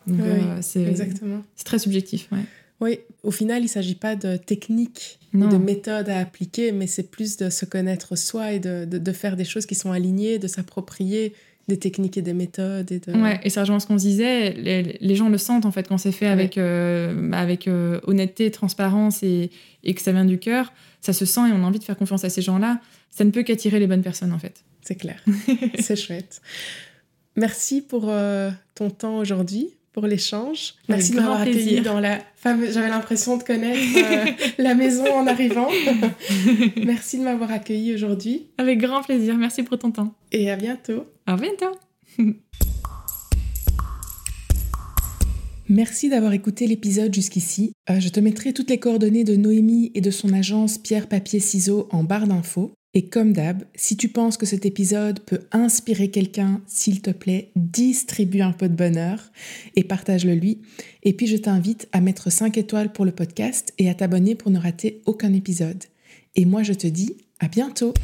A: c'est
B: très subjectif. Ouais.
A: Oui, au final, il ne s'agit pas de technique ou de méthode à appliquer, mais c'est plus de se connaître soi et de, de, faire des choses qui sont alignées, de s'approprier des techniques et des méthodes. Et de...
B: Ouais, et ça rejoint ce qu'on disait, les, gens le sentent en fait quand c'est fait avec, euh, avec euh, honnêteté, transparence et, et, que ça vient du cœur, ça se sent et on a envie de faire confiance à ces gens-là. Ça ne peut qu'attirer les bonnes personnes en fait.
A: C'est clair, (laughs) c'est chouette. Merci pour euh, ton temps aujourd'hui pour l'échange. Merci de m'avoir accueilli dans la fameuse. J'avais l'impression de connaître euh, (laughs) la maison en arrivant. (laughs) Merci de m'avoir accueilli aujourd'hui.
B: Avec grand plaisir. Merci pour ton temps.
A: Et à bientôt.
B: À bientôt. (laughs)
A: Merci d'avoir écouté l'épisode jusqu'ici. Euh, je te mettrai toutes les coordonnées de Noémie et de son agence Pierre Papier Ciseaux en barre d'infos. Et comme d'hab, si tu penses que cet épisode peut inspirer quelqu'un, s'il te plaît, distribue un peu de bonheur et partage-le lui. Et puis je t'invite à mettre 5 étoiles pour le podcast et à t'abonner pour ne rater aucun épisode. Et moi je te dis à bientôt